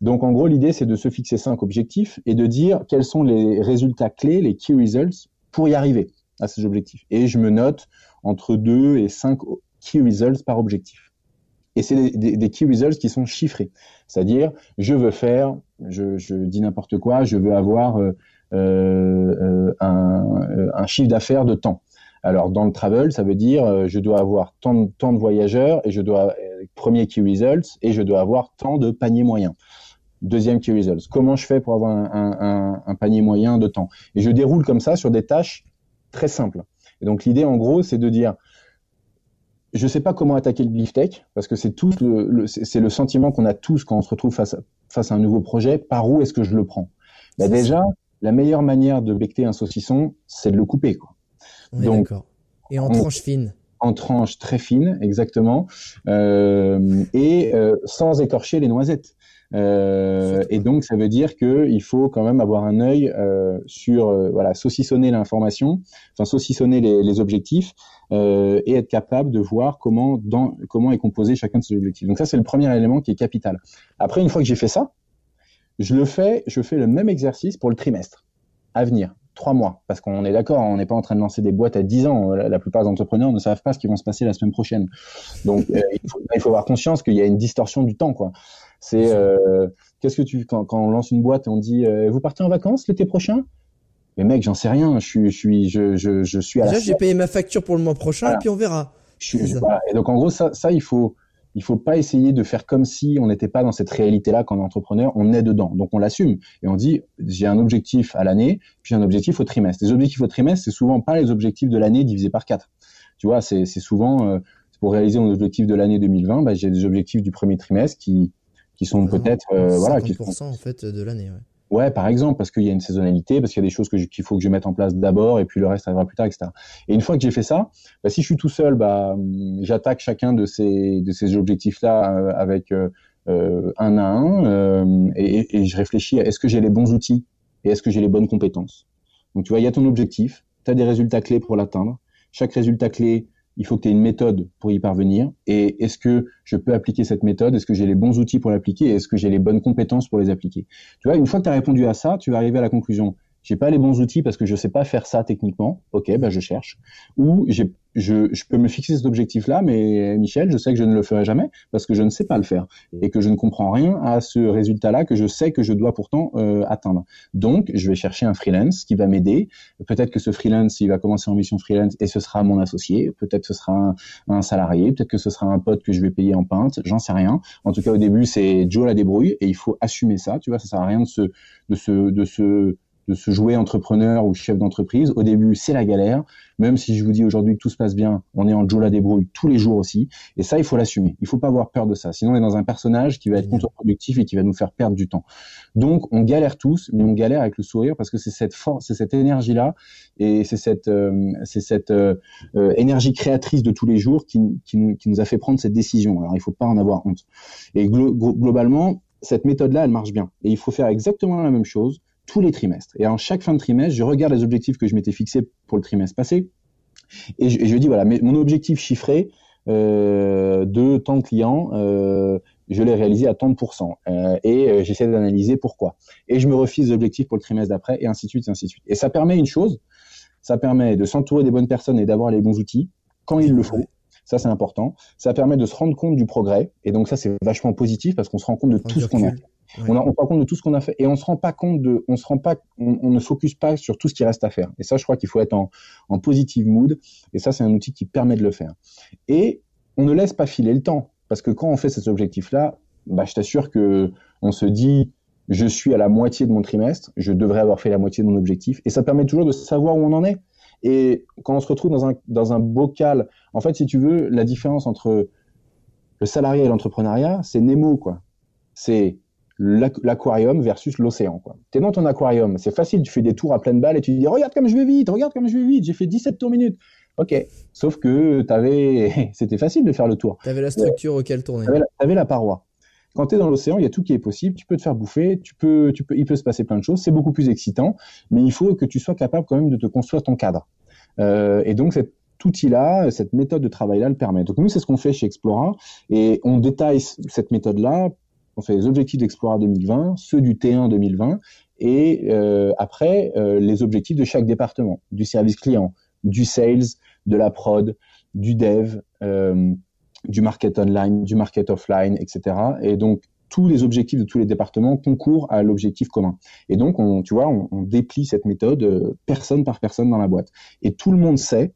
Donc en gros, l'idée, c'est de se fixer cinq objectifs et de dire quels sont les résultats clés, les key results, pour y arriver à ces objectifs. Et je me note entre deux et cinq key results par objectif. Et c'est des, key results qui sont chiffrés. C'est-à-dire, je veux faire, je, je dis n'importe quoi, je veux avoir euh, un, un chiffre d'affaires de temps. Alors dans le travel, ça veut dire euh, je dois avoir tant de, tant de voyageurs et je dois premier key results et je dois avoir tant de paniers moyens. Deuxième key results. Comment je fais pour avoir un, un, un, panier moyen de temps? Et je déroule comme ça sur des tâches très simples. Et donc l'idée en gros, c'est de dire je ne sais pas comment attaquer le beefsteak parce que c'est tout le, c'est le sentiment qu'on a tous quand on se retrouve face à, face à un nouveau projet. Par où est-ce que je le prends? Bah Déjà, la meilleure manière de becter un saucisson, c'est de le couper. Quoi. Donc, et en tranches fines. En tranches très fines, exactement, euh, et euh, sans écorcher les noisettes. Euh, et donc, ça veut dire que il faut quand même avoir un œil sur, voilà, saucissonner l'information, enfin saucissonner les, les objectifs et être capable de voir comment, dans, comment est composé chacun de ces objectifs. Donc ça, c'est le premier élément qui est capital. Après, une fois que j'ai fait ça, je le fais, je fais le même exercice pour le trimestre à venir, trois mois, parce qu'on est d'accord, on n'est pas en train de lancer des boîtes à 10 ans. La, plupart des entrepreneurs ne savent pas ce qui va se passer la semaine prochaine. Donc, euh, il, faut, il, faut, avoir conscience qu'il y a une distorsion du temps, quoi. C'est euh, qu'est-ce que tu quand, quand, on lance une boîte et on dit euh, vous partez en vacances l'été prochain? Mais mec, j'en sais rien. Je suis, je suis, je, je, je suis à Déjà, j'ai payé ma facture pour le mois prochain et puis on verra. Je suis, voilà. Et donc en gros, ça, ça il faut il faut pas essayer de faire comme si on n'était pas dans cette réalité-là quand on est entrepreneur, on est dedans. Donc on l'assume et on dit j'ai un objectif à l'année, puis un objectif au trimestre. Les objectifs au trimestre, c'est souvent pas les objectifs de l'année divisés par quatre. Tu vois, c'est souvent euh, pour réaliser mon objectif de l'année 2020, bah, j'ai des objectifs du premier trimestre qui qui sont peut-être euh, voilà qui sont... en fait de l'année. Ouais. Ouais, par exemple, parce qu'il y a une saisonnalité, parce qu'il y a des choses qu'il faut que je mette en place d'abord, et puis le reste arrivera plus tard, etc. Et une fois que j'ai fait ça, bah, si je suis tout seul, bah, j'attaque chacun de ces objectifs-là euh, avec euh, euh, un à un, et, et, je réfléchis est-ce que j'ai les bons outils et est-ce que j'ai les bonnes compétences. Donc tu vois, il y a ton objectif, tu as des résultats clés pour l'atteindre. Chaque résultat clé, il faut que tu aies une méthode pour y parvenir. Et est-ce que je peux appliquer cette méthode? Est-ce que j'ai les bons outils pour l'appliquer? Est-ce que j'ai les bonnes compétences pour les appliquer? Tu vois, une fois que tu as répondu à ça, tu vas arriver à la conclusion j'ai pas les bons outils parce que je sais pas faire ça techniquement. Ok, ben je cherche. Ou je, je peux me fixer cet objectif-là, mais Michel, je sais que je ne le ferai jamais parce que je ne sais pas le faire et que je ne comprends rien à ce résultat-là que je sais que je dois pourtant euh, atteindre. Donc, je vais chercher un freelance qui va m'aider. Peut-être que ce freelance, il va commencer en mission freelance et ce sera mon associé. Peut-être que ce sera un, un salarié. Peut-être que ce sera un pote que je vais payer en pinte. J'en sais rien. En tout cas, au début, c'est Joe la débrouille et il faut assumer ça. Tu vois, ça sert à rien de se, de se, de se de se jouer entrepreneur ou chef d'entreprise. Au début, c'est la galère. Même si je vous dis aujourd'hui que tout se passe bien, on est en Joe la débrouille tous les jours aussi. Et ça, il faut l'assumer. Il faut pas avoir peur de ça. Sinon, on est dans un personnage qui va être contre-productif et qui va nous faire perdre du temps. Donc, on galère tous, mais on galère avec le sourire parce que c'est cette force, c'est cette énergie-là et c'est cette, euh, c'est cette euh, euh, énergie créatrice de tous les jours qui, qui, nous a fait prendre cette décision. Alors, il faut pas en avoir honte. Et globalement, cette méthode-là, elle marche bien. Et il faut faire exactement la même chose tous les trimestres. Et en chaque fin de trimestre, je regarde les objectifs que je m'étais fixés pour le trimestre passé. Et je, je dis, voilà, mon objectif chiffré euh, de tant de clients, euh, je l'ai réalisé à tant de pourcents. Euh, et euh, j'essaie d'analyser pourquoi. Et je me refise l'objectif pour le trimestre d'après, et ainsi de suite, et ainsi de suite. Et ça permet une chose, ça permet de s'entourer des bonnes personnes et d'avoir les bons outils quand il le faut. Ça, c'est important. Ça permet de se rendre compte du progrès. Et donc, ça, c'est vachement positif parce qu'on se rend compte de tout ce qu'on a fait. On, on, se rend compte de tout ce qu'on a fait et on se rend pas compte de, on se rend pas, on, ne focus pas sur tout ce qui reste à faire. Et ça, je crois qu'il faut être en, en positive mood. Et ça, c'est un outil qui permet de le faire. Et on ne laisse pas filer le temps parce que quand on fait cet objectif-là, bah, je t'assure que on se dit, je suis à la moitié de mon trimestre, je devrais avoir fait la moitié de mon objectif. Et ça permet toujours de savoir où on en est. Et quand on se retrouve dans un, dans un bocal, en fait, si tu veux, la différence entre le salarié et l'entrepreneuriat, c'est Nemo, quoi. C'est l'aquarium versus l'océan. Tu es dans ton aquarium, c'est facile, tu fais des tours à pleine balle et tu dis regarde comme je vais vite, regarde comme je vais vite, j'ai fait 17 tours minutes. Ok, sauf que t'avais, (laughs) c'était facile de faire le tour. Tu avais la structure auquel tourner. Tu avais, la paroi. Quand tu es dans l'océan, il y a tout qui est possible. Tu peux te faire bouffer, tu peux, tu peux, il peut se passer plein de choses. C'est beaucoup plus excitant, mais il faut que tu sois capable quand même de te construire ton cadre. Euh, et donc cet outil-là, cette méthode de travail-là le permet. Donc nous, c'est ce qu'on fait chez Explora et on détaille cette méthode-là on fait les objectifs d'Explora 2020, ceux du T1 2020, et euh, après euh, les objectifs de chaque département, du service client, du sales, de la prod, du dev, euh, du market online, du market offline, etc. Et donc tous les objectifs de tous les départements concourent à l'objectif commun. Et donc, on, tu vois, on, on déplie cette méthode personne par personne dans la boîte. Et tout le monde sait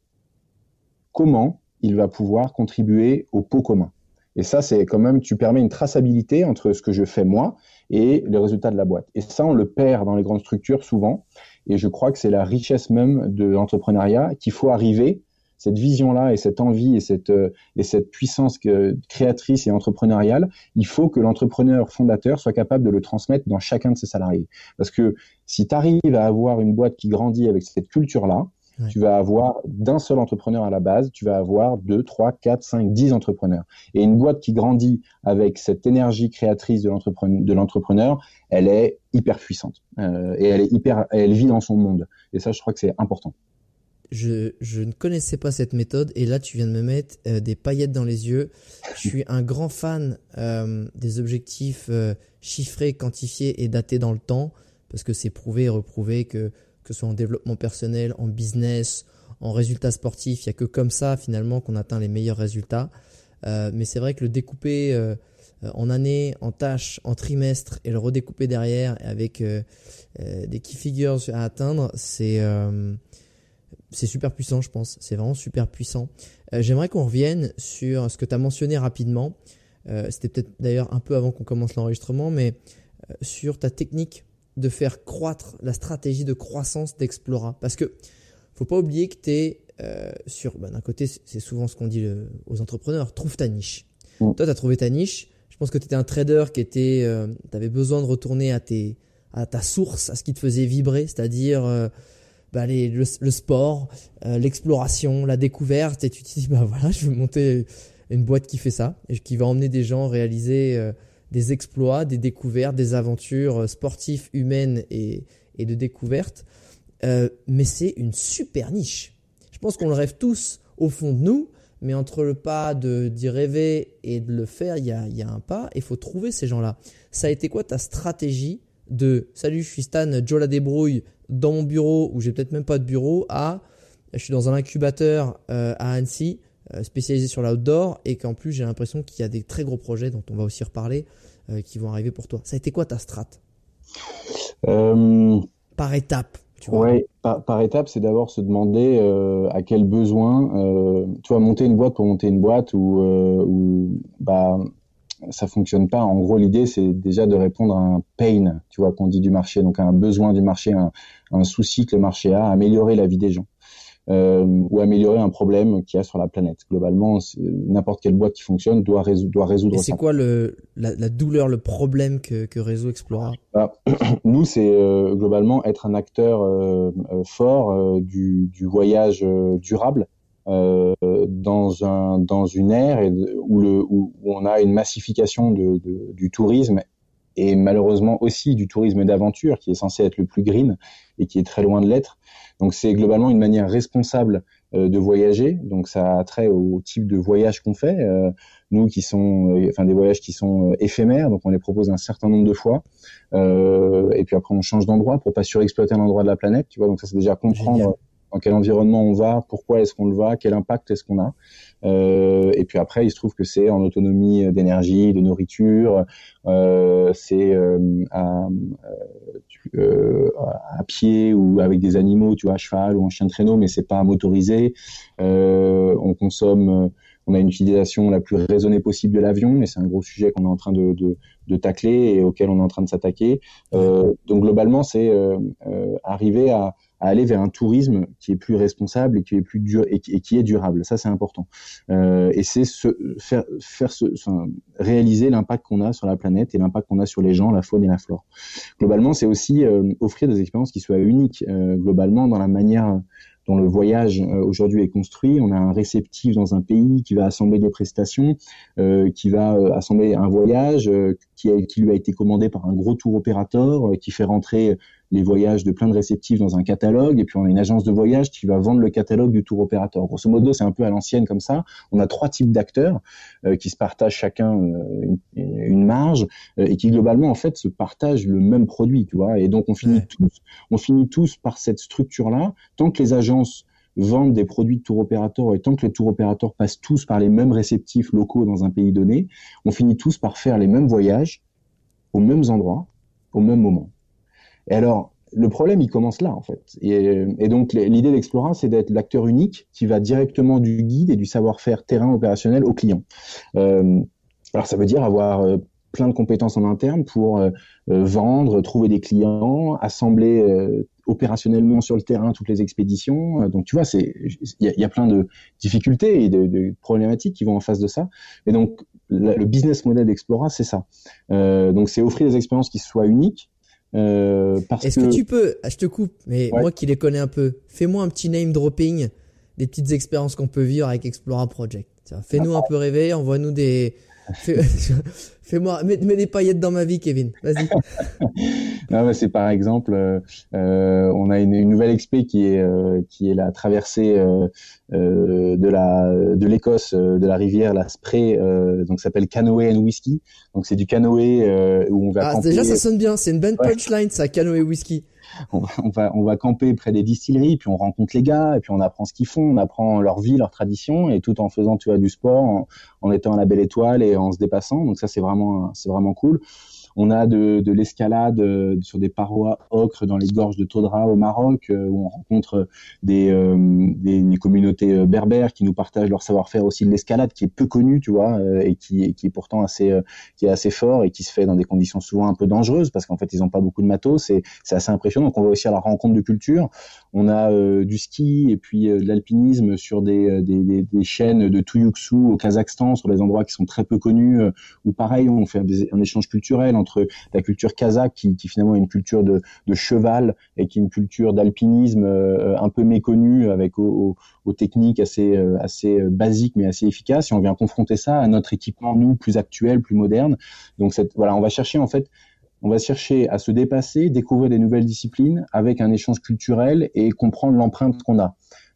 comment il va pouvoir contribuer au pot commun. Et ça, c'est quand même, tu permets une traçabilité entre ce que je fais moi et le résultat de la boîte. Et ça, on le perd dans les grandes structures souvent. Et je crois que c'est la richesse même de l'entrepreneuriat qu'il faut arriver, cette vision-là et cette envie et cette, euh, et cette puissance créatrice et entrepreneuriale, il faut que l'entrepreneur fondateur soit capable de le transmettre dans chacun de ses salariés. Parce que si tu arrives à avoir une boîte qui grandit avec cette culture-là, tu vas avoir d'un seul entrepreneur à la base, tu vas avoir deux, trois, quatre, cinq, dix entrepreneurs. Et une boîte qui grandit avec cette énergie créatrice de l'entrepreneur, elle est hyper puissante euh, et elle est hyper, elle vit dans son monde. Et ça, je crois que c'est important. Je, je, ne connaissais pas cette méthode et là tu viens de me mettre euh, des paillettes dans les yeux. Je suis un grand fan euh, des objectifs euh, chiffrés, quantifiés et datés dans le temps parce que c'est prouvé et reprouvé que que ce soit en développement personnel, en business, en résultats sportifs. Il n'y a que comme ça finalement qu'on atteint les meilleurs résultats. Euh, mais c'est vrai que le découper euh, en années, en tâches, en trimestres et le redécouper derrière avec euh, des key figures à atteindre, c'est c'est super puissant, je pense. C'est vraiment super puissant. J'aimerais qu'on revienne sur ce que tu as mentionné rapidement. C'était peut-être d'ailleurs un peu avant qu'on commence l'enregistrement, mais sur ta technique de faire croître la stratégie de croissance d'Explora. Parce que faut pas oublier que tu es euh, sur, bah, d'un côté, c'est souvent ce qu'on dit aux entrepreneurs, trouve ta niche. Mm. Toi, tu as trouvé ta niche. Je pense que tu étais un trader qui était, euh, tu avais besoin de retourner à, tes, à ta source, à ce qui te faisait vibrer, c'est-à-dire euh, bah, les, le, sport, l'exploration, la découverte. Et tu te dis, bah voilà, je vais monter une boîte qui fait ça et qui va emmener des gens réaliser des exploits, des découvertes, des aventures euh, sportives, humaines et, et de découverte. Euh, mais c'est une super niche. Je pense qu'on le rêve tous au fond de nous, mais entre le pas d'y rêver et de le faire, il y a, y a, un pas. Il faut trouver ces gens-là. Ça a été quoi ta stratégie de salut, je suis Stan, Joe la débrouille dans mon bureau où j'ai peut-être même pas de bureau à je suis dans un incubateur euh, à Annecy spécialisé sur l'outdoor et qu'en plus j'ai l'impression qu'il y a des très gros projets dont on va aussi reparler euh, qui vont arriver pour toi. Ça a été quoi ta strat? Par étape. Tu vois ouais, par, étape, c'est d'abord se demander à quel besoin, tu vois, monter une boîte pour monter une boîte ou, ou bah, ça fonctionne pas. En gros, l'idée, c'est déjà de répondre à un pain, tu vois, qu'on dit du marché, donc à un besoin du marché, un, un souci que le marché a, améliorer la vie des gens euh, ou améliorer un problème qu'il y a sur la planète. Globalement, n'importe quelle boîte qui fonctionne doit, résoudre, doit résoudre Et c'est quoi le, la, la, douleur, le problème que, que Réseau Explora? Bah, (clears throat) Nous, c'est euh, globalement être un acteur euh, euh fort euh, du, du, voyage durable. dans un dans une ère où le où, on a une massification de, de, du tourisme et malheureusement aussi du tourisme d'aventure qui est censé être le plus green et qui est très loin de l'être donc c'est globalement une manière responsable euh, de voyager. Donc ça a trait au type de voyage qu'on fait. Euh, nous qui sont, euh, enfin des voyages qui sont éphémères, donc on les propose un certain nombre de fois. et puis après on change d'endroit pour pas surexploiter un endroit de la planète. Tu vois, donc ça c'est déjà comprendre dans quel environnement on va, pourquoi est-ce qu'on le va, quel impact est-ce qu'on a. Euh, et puis après, il se trouve que c'est en autonomie d'énergie, de nourriture, euh, c'est euh, à, pied ou avec des animaux, tu vois, à cheval ou en chien de traîneau, mais c'est pas motorisé. On consomme on a une utilisation la plus raisonnée possible de l'avion, et c'est un gros sujet qu'on est en train de, de, de, tacler et auquel on est en train de s'attaquer. Euh, donc globalement, c'est euh, arriver à, à aller vers un tourisme qui est plus responsable et qui est plus dur et qui, est durable. Ça, c'est important. Euh, et c'est faire, faire enfin, réaliser l'impact qu'on a sur la planète et l'impact qu'on a sur les gens, la faune et la flore. Globalement, c'est aussi euh, offrir des expériences qui soient uniques. Euh, globalement, dans la manière dont le voyage euh, aujourd'hui est construit. On a un réceptif dans un pays qui va assembler des prestations, euh, qui va euh, assembler un voyage qui, qui, lui a été commandé par un gros tour opérateur, qui fait rentrer les voyages de plein de réceptifs dans un catalogue, et puis on a une agence de voyage qui va vendre le catalogue du tour opérateur. Grosso modo, c'est un peu à l'ancienne comme ça. On a trois types d'acteurs qui se partagent chacun une, une, marge et qui globalement en fait se partagent le même produit, tu vois. Et donc on finit tous, on finit tous par cette structure-là. Tant que les agences vendent des produits de tour opérateur et tant que les tour opérateurs passent tous par les mêmes réceptifs locaux dans un pays donné, on finit tous par faire les mêmes voyages aux mêmes endroits, au même moment. Et alors, le problème, il commence là, en fait. Et, donc, l'idée d'Explora, c'est d'être l'acteur unique qui va directement du guide et du savoir-faire terrain opérationnel au client. Euh, alors, ça veut dire avoir euh, plein de compétences en interne pour euh, vendre, trouver des clients, assembler opérationnellement sur le terrain toutes les expéditions. Donc tu vois, c'est il y, a, plein de difficultés et de, problématiques qui vont en face de ça. Et donc le business model d'Explora, c'est ça. Donc c'est offrir des expériences qui soient uniques. Euh, Est-ce que... tu peux, ah, je te coupe, mais moi qui les connais un peu, fais-moi un petit name dropping des petites expériences qu'on peut vivre avec Explora Project. Fais-nous un peu rêver, envoie-nous des, (laughs) Fais-moi, mets, des paillettes dans ma vie, Kevin. Vas-y. (laughs) non, c'est par exemple, euh, euh, on a une, nouvelle expé qui est euh, qui est la traversée de la de l'Écosse de la rivière la Spray, donc s'appelle Canoë and Whisky. Donc c'est du canoë où on va. Ah, déjà ça sonne bien. C'est une bonne punchline, ça, canoë whisky on, va, on va camper près des distilleries, puis on rencontre les gars, et puis on apprend ce qu'ils font, on apprend leur vie, leur tradition, et tout en faisant tu vois du sport, en, étant à la belle étoile et en se dépassant. Donc ça c'est vraiment c'est vraiment cool. On a de, de l'escalade euh, sur des parois ocre dans les gorges de Todra au Maroc, euh, où on rencontre des, euh, des, communautés berbères qui nous partagent leur savoir-faire aussi de l'escalade, qui est peu connu, tu vois, et qui, qui est pourtant assez, qui est assez fort et qui se fait dans des conditions souvent un peu dangereuses parce qu'en fait ils n'ont pas beaucoup de matos. C'est assez impressionnant. Donc on va aussi à la rencontre de culture. On a du ski et puis de l'alpinisme sur des, des, des, chaînes de Tuyuksu au Kazakhstan, sur des endroits qui sont très peu connus, où pareil on fait un échange culturel entre la culture kazakh qui, finalement est une culture de, cheval et qui est une culture d'alpinisme euh, un peu méconnue avec aux, techniques assez euh, assez basiques mais assez efficaces. Et on vient confronter ça à notre équipement nous plus actuel plus moderne. Donc cette, voilà on va chercher en fait on va chercher à se dépasser, découvrir des nouvelles disciplines avec un échange culturel et comprendre l'empreinte qu'on a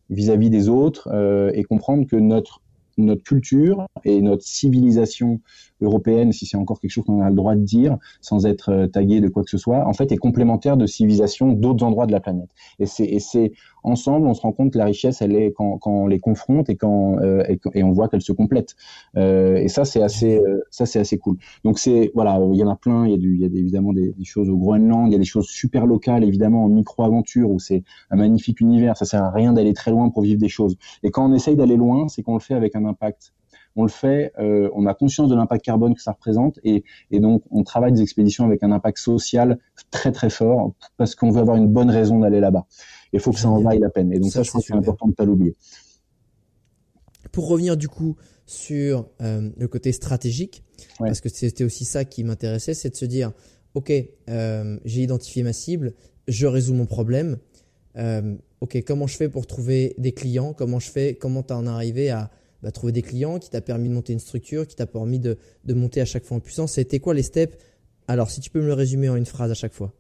vis-à-vis des autres euh, et comprendre que notre notre culture et notre civilisation européenne, si c'est encore quelque chose qu'on a le droit de dire, sans être euh, tagué de quoi que ce soit, en fait, est complémentaire de civilisation d'autres endroits de la planète. Et c'est, ensemble, on se rend compte que la richesse, elle est quand, on les confronte et quand euh, et, on voit qu'elle se complète. Euh, et ça, c'est assez, euh, ça c'est assez cool. Donc c'est voilà, il y en a plein. Il y a y a évidemment des, des, choses au Groenland, il y a des choses super locales, évidemment en micro aventure où c'est un magnifique univers. Ça sert à rien d'aller très loin pour vivre des choses. Et quand on essaye d'aller loin, c'est qu'on le fait avec un impact on le fait, euh, on a conscience de l'impact carbone que ça représente et, et, donc on travaille des expéditions avec un impact social très très fort parce qu'on veut avoir une bonne raison d'aller là-bas. Il faut que ça en vaille la peine. Et donc ça, je crois que c'est important de pas l'oublier. Pour revenir du coup sur euh, le côté stratégique, parce que c'était aussi ça qui m'intéressait, c'est de se dire, ok, euh, j'ai identifié ma cible, je résous mon problème. Ok, comment je fais pour trouver des clients Comment je fais Comment tu en es arrivé à bah, trouver des clients, qui t'a permis de monter une structure, qui t'a permis de, de, monter à chaque fois en puissance. C'était quoi les steps? Alors, si tu peux me le résumer en une phrase à chaque fois.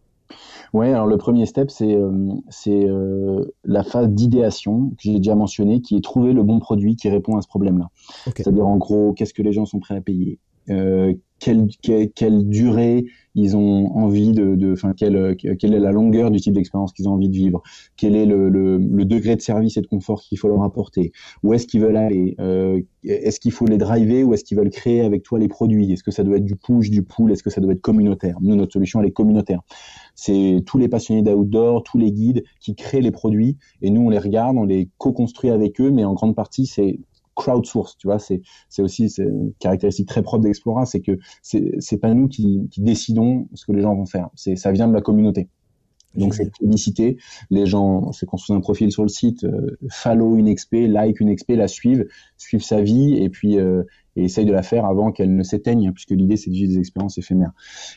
Ouais, alors le premier step, c'est euh, euh, la phase d'idéation que j'ai déjà mentionné, qui est trouver le bon produit qui répond à ce problème-là. C'est-à-dire en gros, qu'est-ce que les gens sont prêts à payer, euh, quelle, quelle, durée ils ont envie de, enfin quelle, quelle est la longueur du type d'expérience qu'ils ont envie de vivre, quel est le, le, le, degré de service et de confort qu'il faut leur apporter, où est-ce qu'ils veulent aller, euh, est-ce qu'il faut les driver ou est-ce qu'ils veulent créer avec toi les produits, est-ce que ça doit être du push, du pull, est-ce que ça doit être communautaire? Nous notre solution elle est communautaire. C'est tous les passionnés d'outdoor, tous les guides qui créent les produits et nous on les regarde, on les co-construit avec eux, mais en grande partie c'est crowdsource, tu vois, c'est c'est aussi c'est une caractéristique très propre d'Explora, c'est que c'est c'est pas nous qui, qui décidons ce que les gens vont faire, c'est ça vient de la communauté. Donc c'est publicité, les gens se construisent un profil sur le site, euh, follow une XP, like une XP, la suivent, suivent sa vie et puis euh, et essayent de la faire avant qu'elle ne s'éteigne, puisque l'idée c'est de vivre des expériences éphémères.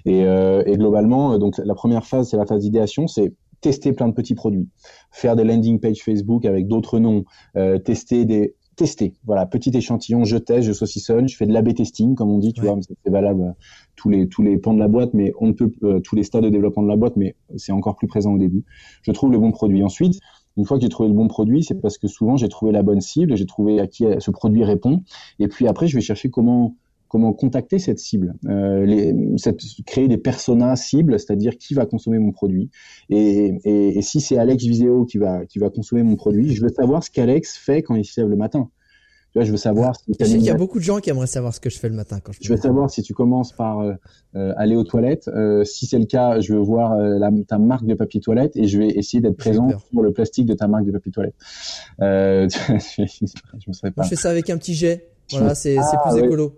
Et, euh, et globalement, donc la première phase c'est la phase d'idéation, c'est tester plein de petits produits, faire des landing pages Facebook avec d'autres noms, euh, tester des tester. Voilà, petit échantillon, je teste, je saucissonne, je fais de l'A/B testing, comme on dit, tu vois, c'est valable euh, tous les tous les pans de la boîte, mais on ne peut euh, tous les stades de développement de la boîte, mais c'est encore plus présent au début. Je trouve le bon produit. Ensuite, une fois que j'ai trouvé le bon produit, c'est parce que souvent j'ai trouvé la bonne cible, j'ai trouvé à qui ce produit répond, et puis après je vais chercher comment comment contacter cette cible, euh, les, cette, créer des personas cibles, c'est-à-dire qui va consommer mon produit. Et, et, et si c'est Alex Viseo qui va, qui va consommer mon produit, je veux savoir ce qu'Alex fait quand il se lève le matin. Tu vois, je veux savoir. Si qu'il y a beaucoup de gens qui aimeraient savoir ce que je fais le matin quand je. Je veux savoir si tu commences par euh, euh, aller aux toilettes. Euh, si c'est le cas, je veux voir euh, la, ta marque de papier toilette et je vais essayer d'être présent sur le plastique de ta marque de papier toilette. (laughs) Je, me serais pas. je fais ça avec un petit jet. Voilà, c'est ah, plus écolo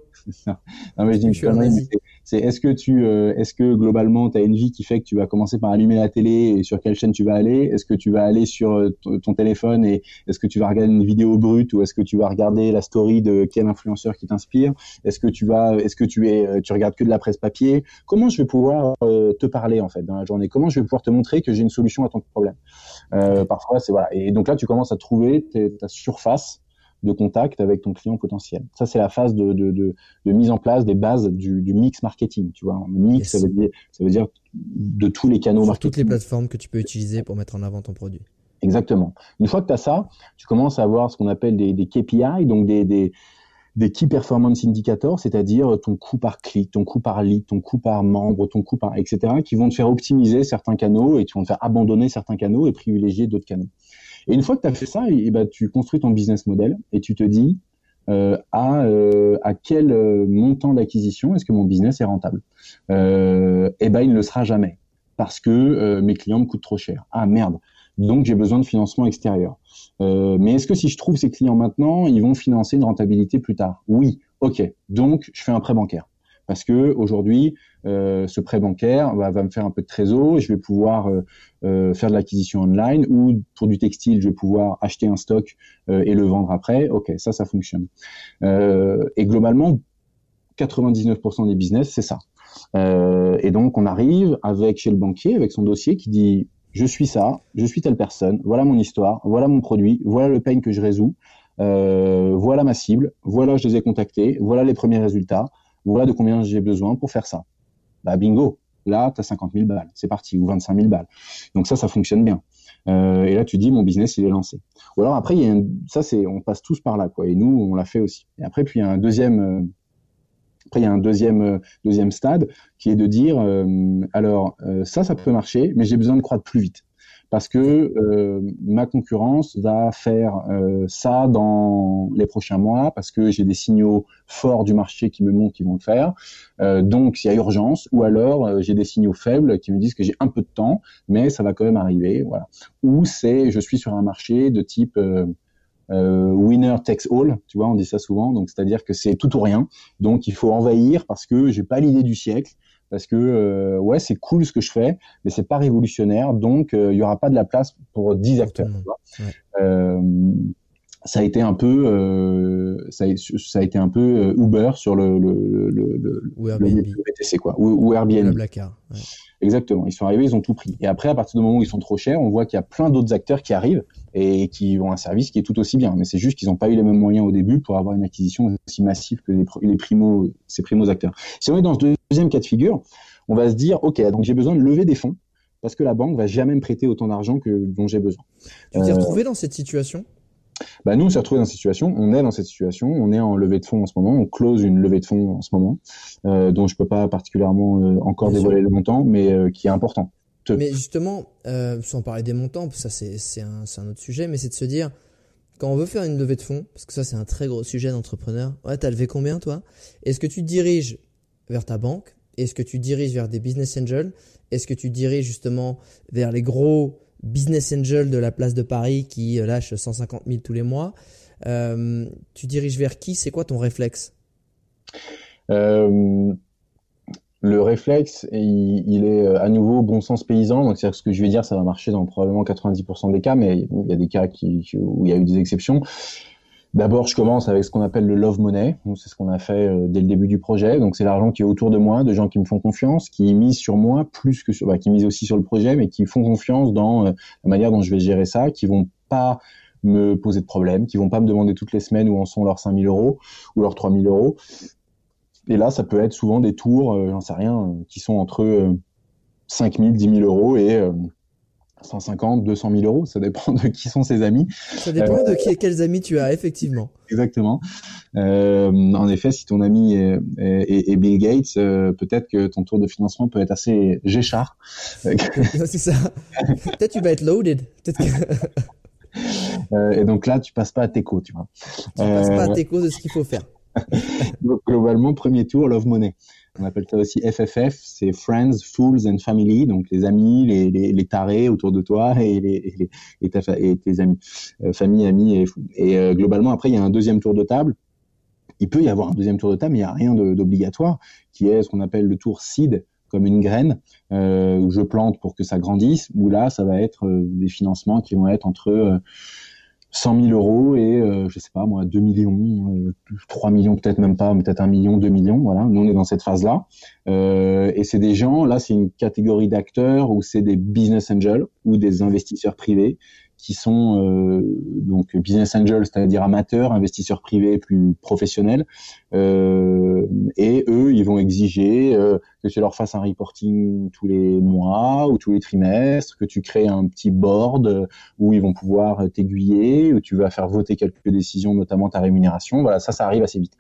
non mais je dis c'est est-ce que tu euh, est-ce que globalement tu as une vie qui fait que tu vas commencer par allumer la télé et sur quelle chaîne tu vas aller? Est-ce que tu vas aller sur euh, ton téléphone et est-ce que tu vas regarder une vidéo brute ou est-ce que tu vas regarder la story de quel influenceur qui t'inspire? Est-ce que tu vas est-ce que tu es euh, tu regardes que de la presse papier? Comment je vais pouvoir te parler en fait dans la journée? Comment je vais pouvoir te montrer que j'ai une solution à ton problème? Parfois c'est voilà. Et donc là tu commences à trouver ta surface de contact avec ton client potentiel. Ça, c'est la phase de, de, de, de, mise en place des bases du, du mix marketing. Tu vois, mix, ça, veut dire, ça veut dire de tous les canaux Sur marketing. toutes les plateformes que tu peux utiliser pour mettre en avant ton produit. Exactement. Une fois que tu as ça, tu commences à avoir ce qu'on appelle des, des KPI, donc des, des, des Key Performance Indicators, c'est-à-dire ton coût par clic, ton coût par lead, ton coût par membre, ton coût par, etc., qui vont te faire optimiser certains canaux et qui vont te faire abandonner certains canaux et privilégier d'autres canaux. Et une fois que tu as fait ça, ben, tu construis ton business model et tu te dis euh, à, euh, à quel euh, montant d'acquisition est-ce que mon business est rentable? Et ben il ne le sera jamais parce que mes clients me coûtent trop cher. Ah merde. Donc j'ai besoin de financement extérieur. Mais est-ce que si je trouve ces clients maintenant, ils vont financer une rentabilité plus tard? Oui. Ok. Donc je fais un prêt bancaire parce que aujourd'hui, euh, ce prêt bancaire va, va, me faire un peu de trésor et je vais pouvoir euh, euh, faire de l'acquisition online ou pour du textile, je vais pouvoir acheter un stock et le vendre après. Ok, ça, ça fonctionne. Et globalement, 99% des business, c'est ça. et donc, on arrive avec chez le banquier, avec son dossier qui dit je suis ça, je suis telle personne, voilà mon histoire, voilà mon produit, voilà le pain que je résous, voilà ma cible, voilà je les ai contactés, voilà les premiers résultats voilà de combien j'ai besoin pour faire ça? Bah bingo, là, tu as 50 000 balles, c'est parti, ou 25 000 balles. Donc ça, ça fonctionne bien. Euh, et là, tu dis, mon business, il est lancé. Ou alors après, ça, c'est, on passe tous par là, quoi. Et nous, on l'a fait aussi. Et après, puis il y a un deuxième, euh, un deuxième, euh, deuxième stade qui est de dire, alors ça, ça peut marcher, mais j'ai besoin de croître plus vite parce que euh, ma concurrence va faire euh, ça dans les prochains mois, parce que j'ai des signaux forts du marché qui me montrent qu'ils vont le faire. Euh, donc, il y a urgence, ou alors j'ai des signaux faibles qui me disent que j'ai un peu de temps, mais ça va quand même arriver. Voilà. Ou c'est, je suis sur un marché de type winner takes all, tu vois, on dit ça souvent. Donc, c'est-à-dire que c'est tout ou rien. Donc, il faut envahir parce que j'ai pas l'idée du siècle parce que euh, ouais c'est cool ce que je fais mais c'est pas révolutionnaire. Donc euh, il y aura pas de la place pour 10 acteurs euh, ça a été un peu euh, ça, a, ça, a, été un peu Uber sur le le le, le, ou Airbnb. le quoi ou, ou Airbnb ouais. Exactement. Ils sont arrivés, ils ont tout pris. Et après, à partir du moment où ils sont trop chers, on voit qu'il y a plein d'autres acteurs qui arrivent et qui ont un service qui est tout aussi bien. Mais c'est juste qu'ils n'ont pas eu les mêmes moyens au début pour avoir une acquisition aussi massive que les, les primo, ces primos acteurs. Si on est dans ce deuxième cas de figure, on va se dire, OK, donc j'ai besoin de lever des fonds parce que la banque va jamais me prêter autant d'argent que dont j'ai besoin. Tu t'es euh, retrouvé dans cette situation? Bah nous, on s'est retrouvé dans cette situation, on est dans cette situation, on est en levée de fonds en ce moment, on close une levée de fonds en ce moment, euh, dont je peux pas particulièrement euh, encore dévoiler le montant, mais euh, qui est important. Mais justement, sans parler des montants, ça c'est un, un autre sujet, mais c'est de se dire, quand on veut faire une levée de fonds, parce que ça c'est un très gros sujet d'entrepreneur, ouais, t'as levé combien toi? Est-ce que tu diriges vers ta banque? Est-ce que tu diriges vers des business angels? Est-ce que tu diriges justement vers les gros business angel de la place de Paris qui euh, lâche 150 000 tous les mois. Euh, tu diriges vers qui? C'est quoi ton réflexe? Euh, Le réflexe, il, est à nouveau bon sens paysan. Donc, c'est ce que je vais dire, ça va marcher dans probablement 90% des cas, mais il y a des cas où il y a eu des exceptions. D'abord, je commence avec ce qu'on appelle le love money. C'est ce qu'on a fait euh, dès le début du projet. Donc, c'est l'argent qui est autour de moi, de gens qui me font confiance, qui misent sur moi plus que sur, bah, qui misent aussi sur le projet, mais qui font confiance dans euh, la manière dont je vais gérer ça, qui vont pas me poser de problème, qui vont pas me demander toutes les semaines où en sont leurs 5000 euros ou leurs 3000 euros. Et là, ça peut être souvent des tours, euh, j'en sais rien, qui sont entre 5000, 10 000 euros et 150, 200 000 euros, ça dépend de qui sont ses amis. Ça dépend de qui, quels amis tu as, effectivement. Exactement. Euh, en effet, si ton ami est, est, est Bill Gates, euh, peut-être que ton tour de financement peut être assez géchard. (laughs) C'est ça. peut-être tu vas être loaded. Peut-être que... (laughs) euh, et donc là, tu passes pas à Teco, tu vois. Tu passes pas à Teco de ce qu'il faut faire. (laughs) donc, globalement, premier tour, Love Money. On appelle ça aussi FFF, c'est Friends, Fools and Family, donc les amis, les, les, les tarés autour de toi et, les, et, et tes amis, euh, famille, amis et, et euh, globalement après il y a un deuxième tour de table. Il peut y avoir un deuxième tour de table, mais il n'y a rien d'obligatoire, qui est ce qu'on appelle le tour seed, comme une graine euh, où je plante pour que ça grandisse. Où là, ça va être euh, des financements qui vont être entre 100 000 euros et euh, je sais pas moi 2 millions, euh, 3 millions peut-être même pas, peut-être 1 million, 2 millions. Voilà, nous on est dans cette phase-là. Euh, et c'est des gens, là c'est une catégorie d'acteurs où c'est des business angels ou des investisseurs privés qui sont euh, donc business angels, c'est-à-dire amateurs, investisseurs privés plus professionnels. Euh, et eux, ils vont exiger euh, que tu leur fasses un reporting tous les mois ou tous les trimestres, que tu crées un petit board où ils vont pouvoir t'aiguiller, où tu vas faire voter quelques décisions, notamment ta rémunération. Voilà, ça, ça arrive assez vite.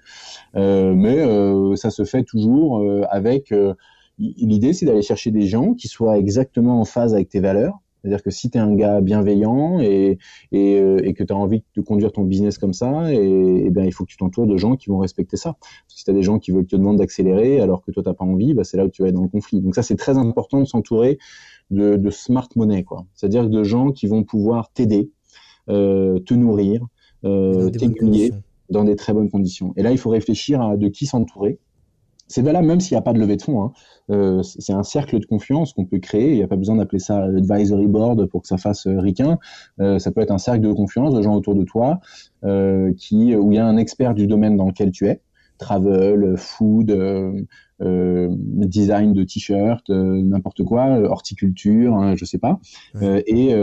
mais ça se fait toujours avec l'idée, c'est d'aller chercher des gens qui soient exactement en phase avec tes valeurs c'est-à-dire que si tu es un gars bienveillant et, et, euh, et que tu as envie de conduire ton business comme ça, et, et bien, il faut que tu t'entoures de gens qui vont respecter ça. Si tu as des gens qui veulent te demander d'accélérer alors que toi, tu pas envie, bah, c'est là où tu vas être dans le conflit. Donc ça, c'est très important de s'entourer de, de, smart money, quoi. C'est-à-dire de gens qui vont pouvoir t'aider, euh, te nourrir, euh, t'aiguiller dans des très bonnes conditions. Et là, il faut réfléchir à de qui s'entourer. C'est valable même s'il n'y a pas de levée de fonds. Hein. Euh, c'est un cercle de confiance qu'on peut créer. Il n'y a pas besoin d'appeler ça advisory board pour que ça fasse euh, ricain. Euh, ça peut être un cercle de confiance de gens autour de toi euh, qui où il y a un expert du domaine dans lequel tu es travel, food, euh, euh, design de t-shirt, euh, n'importe quoi, horticulture, hein, je sais pas, et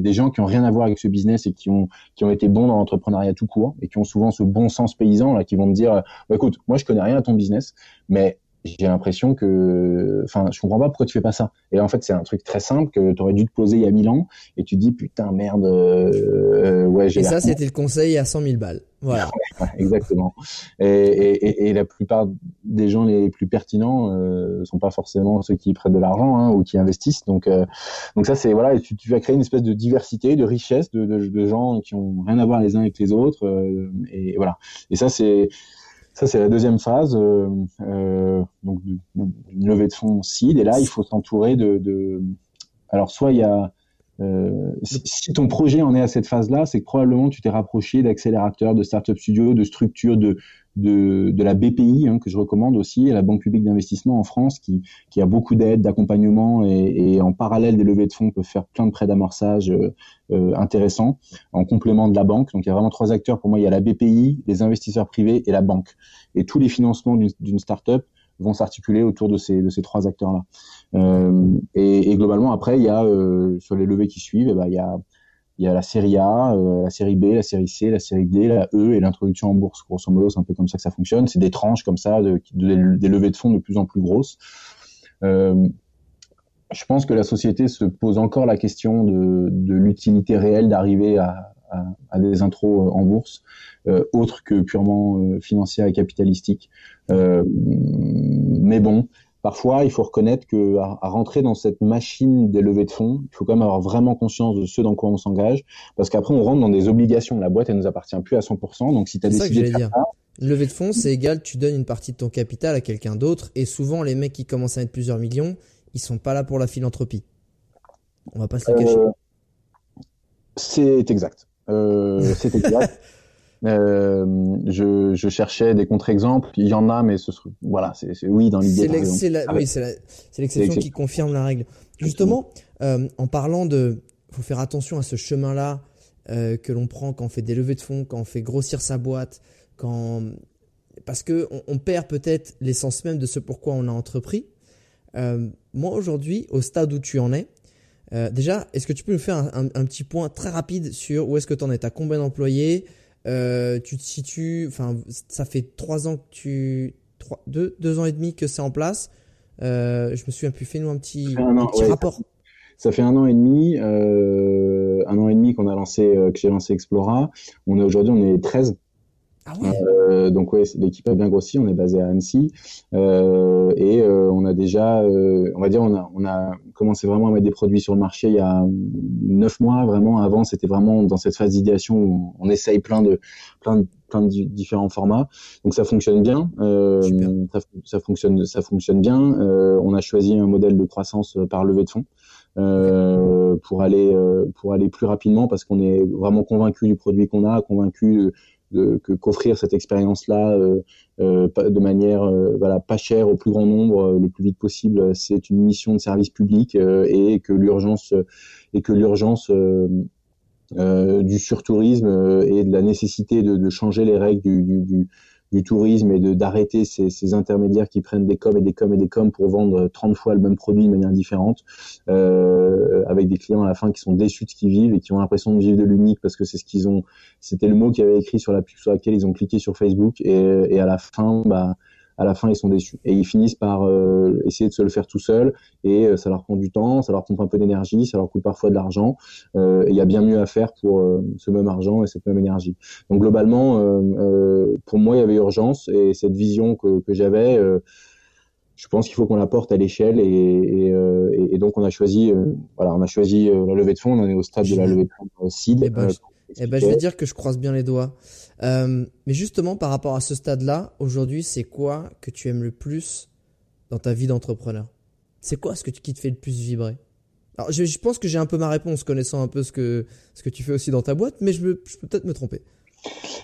des gens qui ont rien à voir avec ce business et qui ont qui ont été bons dans l'entrepreneuriat tout court et qui ont souvent ce bon sens paysan là, qui vont me dire, bah, écoute, moi je connais rien à ton business, mais j'ai l'impression que, enfin, je comprends pas pourquoi tu fais pas ça. Et en fait, c'est un truc très simple que tu aurais dû te poser il y a mille ans et tu te dis putain merde, euh, ouais. Et ça, c'était le conseil à 100 000 balles. Voilà. (laughs) exactement. Et, et, et, la plupart des gens les plus pertinents euh, sont pas forcément ceux qui prêtent de l'argent hein, ou qui investissent. Donc, euh, donc ça, c'est voilà, tu, tu, vas créer une espèce de diversité, de richesse de, de, de gens qui ont rien à voir les uns avec les autres. Euh, et voilà. Et ça, c'est ça, c'est la deuxième phase, euh, euh, donc une levée de fonds seed. Et là, il faut s'entourer de, de, Alors, soit il y a euh, si, ton projet en est à cette phase-là, c'est que probablement tu t'es rapproché d'accélérateurs, de start-up studios, de structures, de, de, de la BPI hein, que je recommande aussi, la Banque publique d'investissement en France, qui, qui a beaucoup d'aide, d'accompagnement et, et, en parallèle des levées de fonds peut faire plein de prêts d'amorçage euh, euh, intéressants en complément de la banque. Donc il y a vraiment trois acteurs. Pour moi, il y a la BPI, les investisseurs privés et la banque. Et tous les financements d'une start-up vont s'articuler autour de ces, de ces trois acteurs-là. Euh, et, et, globalement, après, il y a euh, sur les levées qui suivent, eh ben, il y a il y a la série A, euh, la série B, la série C, la série D, la E et l'introduction en bourse. Grosso modo, c'est un peu comme ça que ça fonctionne. C'est des tranches comme ça, de, des levées de fonds de plus en plus grosses. Euh, je pense que la société se pose encore la question de, l'utilité réelle d'arriver à, des intros en bourse, euh, autres que purement euh, financières et capitalistiques. Euh, mais bon, parfois, il faut reconnaître que à, rentrer dans cette machine des levées de fonds, il faut quand même avoir vraiment conscience de ce dans quoi on s'engage, parce qu'après, on rentre dans des obligations. La boîte, elle nous appartient plus à 100%. Donc, si tu as décidé de faire ça, levée de fonds, c'est égal, tu donnes une partie de ton capital à quelqu'un d'autre, et souvent, les mecs qui commencent à être plusieurs millions, ils sont pas là pour la philanthropie. On va pas se le cacher. Euh, c'est exact. Euh, c'est exact. (laughs) Euh, je, je, cherchais des contre-exemples. Il y en a, mais ce voilà, c'est oui dans l'idée. C'est l'exception qui confirme la règle. Justement, euh, en parlant de, faut faire attention à ce chemin-là euh, que l'on prend quand on fait des levées de fonds, quand on fait grossir sa boîte, quand parce que on, on perd peut-être l'essence même de ce pourquoi on a entrepris. Moi aujourd'hui, au stade où tu en es, déjà, est-ce que tu peux nous faire un, un, un, petit point très rapide sur où est-ce que tu en es? T'as combien d'employés? Euh, tu te situes, enfin, ça fait trois ans que tu, trois, deux, deux ans et demi que c'est en place. Euh, je me souviens plus. Fais-nous un petit, un, petit rapport. Ça fait un an et demi, euh, un an et demi qu'on a lancé, que j'ai lancé Explora. On est aujourd'hui, on est 13 ah ouais. euh, donc ouais, l'équipe a bien grossi. On est basé à Annecy euh, et euh, on a déjà, euh, on va dire, on a, on a commencé vraiment à mettre des produits sur le marché il y a neuf mois. Vraiment, avant, c'était vraiment dans cette phase d'idéation où on essaye plein de, plein de, plein de différents formats. Donc ça fonctionne bien. Euh, ça, ça, fonctionne, ça fonctionne bien. on a choisi un modèle de croissance par levée de fonds. Euh, pour aller pour aller plus rapidement parce qu'on est vraiment convaincu du produit qu'on a, convaincu que qu'offrir cette expérience-là euh, euh, de manière euh, voilà pas chère au plus grand nombre le plus vite possible, c'est une mission de service public et que l'urgence et que l'urgence du surtourisme et de la nécessité de, changer les règles du du tourisme et de d'arrêter ces, ces, intermédiaires qui prennent des coms et des coms et des coms pour vendre 30 fois le même produit de manière différente, euh, avec des clients à la fin qui sont déçus de ce qu'ils vivent et qui ont l'impression de vivre de l'unique parce que c'est ce qu'ils ont, c'était le mot qu'ils avaient écrit sur la pub sur laquelle ils ont cliqué sur Facebook et, et à la fin, bah à la fin ils sont déçus. Et ils finissent par euh, essayer de se le faire tout seul. Et euh, ça leur prend du temps, ça leur prend un peu d'énergie, ça leur coûte parfois de l'argent. Euh, et il y a bien mieux à faire pour euh, ce même argent et cette même énergie. Donc globalement, euh, pour moi il y avait urgence et cette vision que, que j'avais je pense qu'il faut qu'on la porte à l'échelle. Et, et, et, donc on a choisi voilà on a choisi la levée de fonds. On est au stade de la levée de fonds seed eh ben, eh ben, je vais dire que je croise bien les doigts euh, mais justement, par rapport à ce stade-là, aujourd'hui, c'est quoi que tu aimes le plus dans ta vie d'entrepreneur? C'est quoi ce que qui te fait le plus vibrer? Alors, je, je, pense que j'ai un peu ma réponse, connaissant un peu ce que, ce que tu fais aussi dans ta boîte, mais je, me, je peux peut-être me tromper.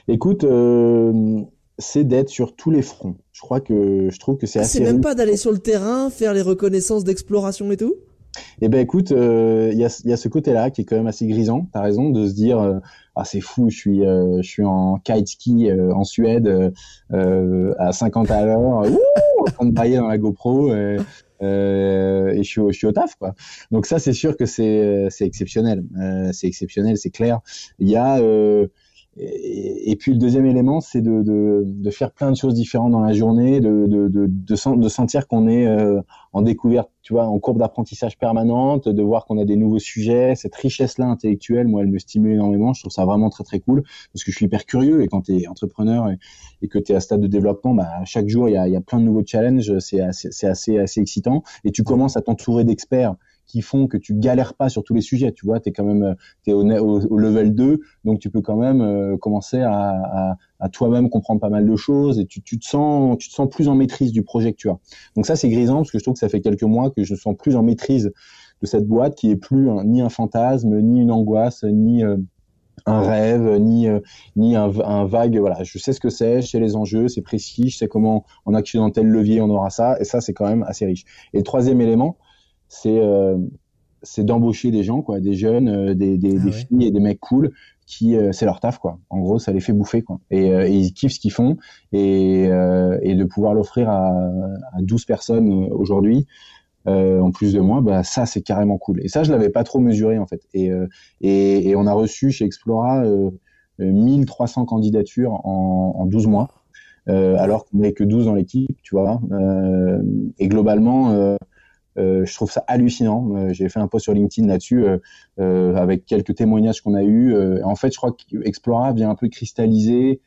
Écoute, euh, c'est d'être sur tous les fronts. Je crois que je trouve que c'est ah, assez. C'est même pas d'aller sur le terrain, faire les reconnaissances d'exploration et tout? Eh ben écoute, il euh, y, a, y, a, ce côté-là qui est quand même assez grisant. T'as raison de se dire euh, ah c'est fou, je suis euh, je suis en kite ski en Suède à 50 à l'heure, en train de brailler dans la GoPro. et je suis, je suis au taf quoi. Donc ça c'est sûr que c'est c'est exceptionnel, c'est exceptionnel, c'est clair. Il y a et, puis le deuxième élément, c'est de, de, de, faire plein de choses différentes dans la journée, de, de, sentir qu'on est euh, en découverte, tu vois, en courbe d'apprentissage permanente, de voir qu'on a des nouveaux sujets. Cette richesse-là intellectuelle, moi, elle me stimule énormément. Je trouve ça vraiment très très cool parce que je suis hyper curieux et quand tu es entrepreneur et, que tu es à stade de développement, bah, chaque jour il y a, y a plein de nouveaux challenges. C'est assez, assez assez excitant et tu commences à t'entourer d'experts qui font que tu galères pas sur tous les sujets. Tu vois, tu es quand même es au, au, level 2, donc tu peux quand même euh, commencer à, à, toi-même comprendre pas mal de choses et tu, tu, te sens tu sens plus en maîtrise du projet que tu as. Donc ça c'est grisant parce que je trouve que ça fait quelques mois que je sens plus en maîtrise de cette boîte qui est plus ni un fantasme, ni une angoisse, ni euh, un rêve, ni euh, ni un, un, vague. Voilà, je sais ce que c'est, je sais les enjeux, c'est précis, je sais comment en actionnant tel levier on aura ça, et ça c'est quand même assez riche. Et le troisième élément, c'est euh, c'est d'embaucher des gens, quoi, des jeunes, euh, des, des, ah des filles et des mecs cool qui euh, c'est leur taf quoi. En gros, ça les fait bouffer quoi. Et, ils kiffent ce qu'ils font et, et de pouvoir l'offrir à, à 12 personnes aujourd'hui en plus de moi, bah ça c'est carrément cool. Et ça je l'avais pas trop mesuré en fait. Et, et, et on a reçu chez Explora 1300 candidatures en, en 12 mois. alors qu'on n'est que 12 dans l'équipe, tu vois. et globalement, euh, je trouve ça hallucinant. Euh, j'ai fait un post sur LinkedIn là-dessus euh, avec quelques témoignages qu'on a eu. en fait, je crois qu'Explora vient un peu cristalliser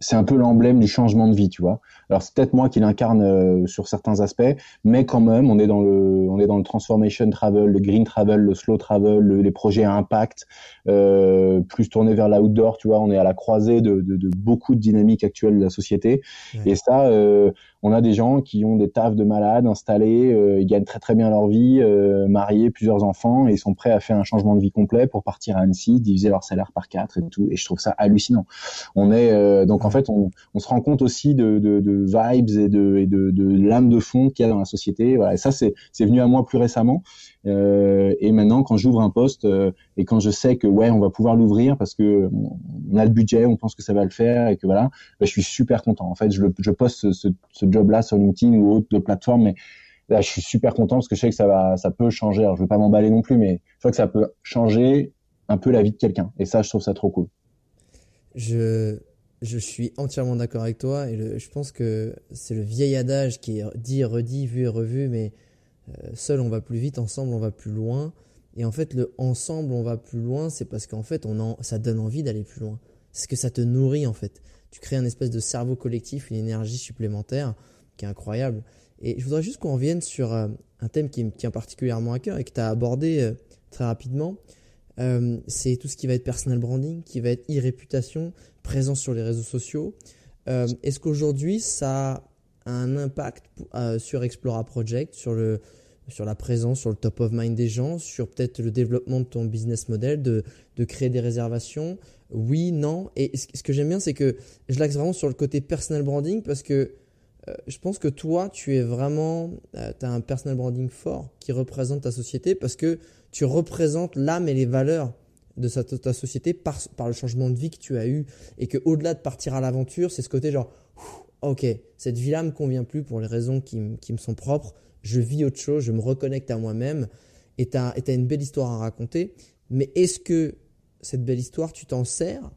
c'est un peu l'emblème du changement de vie, tu vois. Alors c'est peut-être moi qui l'incarne euh, sur certains aspects, mais quand même, on est dans le, on est dans le transformation travel, le green travel, le slow travel, les projets à impact, euh, plus tourné vers l'outdoor, tu vois. On est à la croisée de, de, de, beaucoup de dynamiques actuelles de la société, et ça, euh, on a des gens qui ont des tafs de malades installés, euh, ils gagnent très très bien leur vie, euh, mariés, plusieurs enfants, et ils sont prêts à faire un changement de vie complet pour partir à Annecy, diviser leur salaire par quatre et tout. Et je trouve ça hallucinant. On est euh, donc en fait, on, on, se rend compte aussi de, de, de vibes et de, et de, de l'âme de fond qu'il y a dans la société. Voilà, et ça c'est c'est venu à moi plus récemment. Euh, et maintenant, quand j'ouvre un poste euh, et quand je sais que ouais, on va pouvoir l'ouvrir parce que on a le budget, on pense que ça va le faire et que voilà, bah, je suis super content. En fait, je, poste ce, job-là sur LinkedIn ou autre plateforme, mais là, je suis super content parce que je sais que ça peut changer. Alors, je veux pas m'emballer non plus, mais je crois que ça peut changer un peu la vie de quelqu'un. Et ça, je trouve ça trop cool. Je, suis entièrement d'accord avec toi et je pense que c'est le vieil adage qui est dit, redit, vu et revu, mais seul on va plus vite, ensemble on va plus loin. Et en fait, le ensemble on va plus loin, c'est parce qu'en fait, on en, ça donne envie d'aller plus loin. C'est ce que ça te nourrit en fait. Tu crées un espèce de cerveau collectif, une énergie supplémentaire qui est incroyable. Et je voudrais juste qu'on revienne sur euh, un thème qui me tient particulièrement à cœur et que tu as abordé euh, très rapidement. c'est tout ce qui va être personal branding, qui va être e-réputation, présence sur les réseaux sociaux. Est-ce qu'aujourd'hui ça a un impact sur Explora Project, sur le, sur la présence, sur le top of mind des gens, sur peut-être le développement de ton business model, de, de créer des réservations. Oui, non. Et ce que j'aime bien, c'est que je l'axe vraiment sur le côté personal branding parce que euh, je pense que toi, tu es vraiment, euh, tu as un personal branding fort qui représente ta société parce que tu représentes l'âme et les valeurs de ta société par, le changement de vie que tu as eu. Et que au-delà de partir à l'aventure, c'est ce côté genre, ok, cette vie-là me convient plus pour les raisons qui, qui me sont propres je vis autre chose, je me reconnecte à moi-même et tu as, une belle histoire à raconter. Mais est-ce que cette belle histoire, tu t'en sers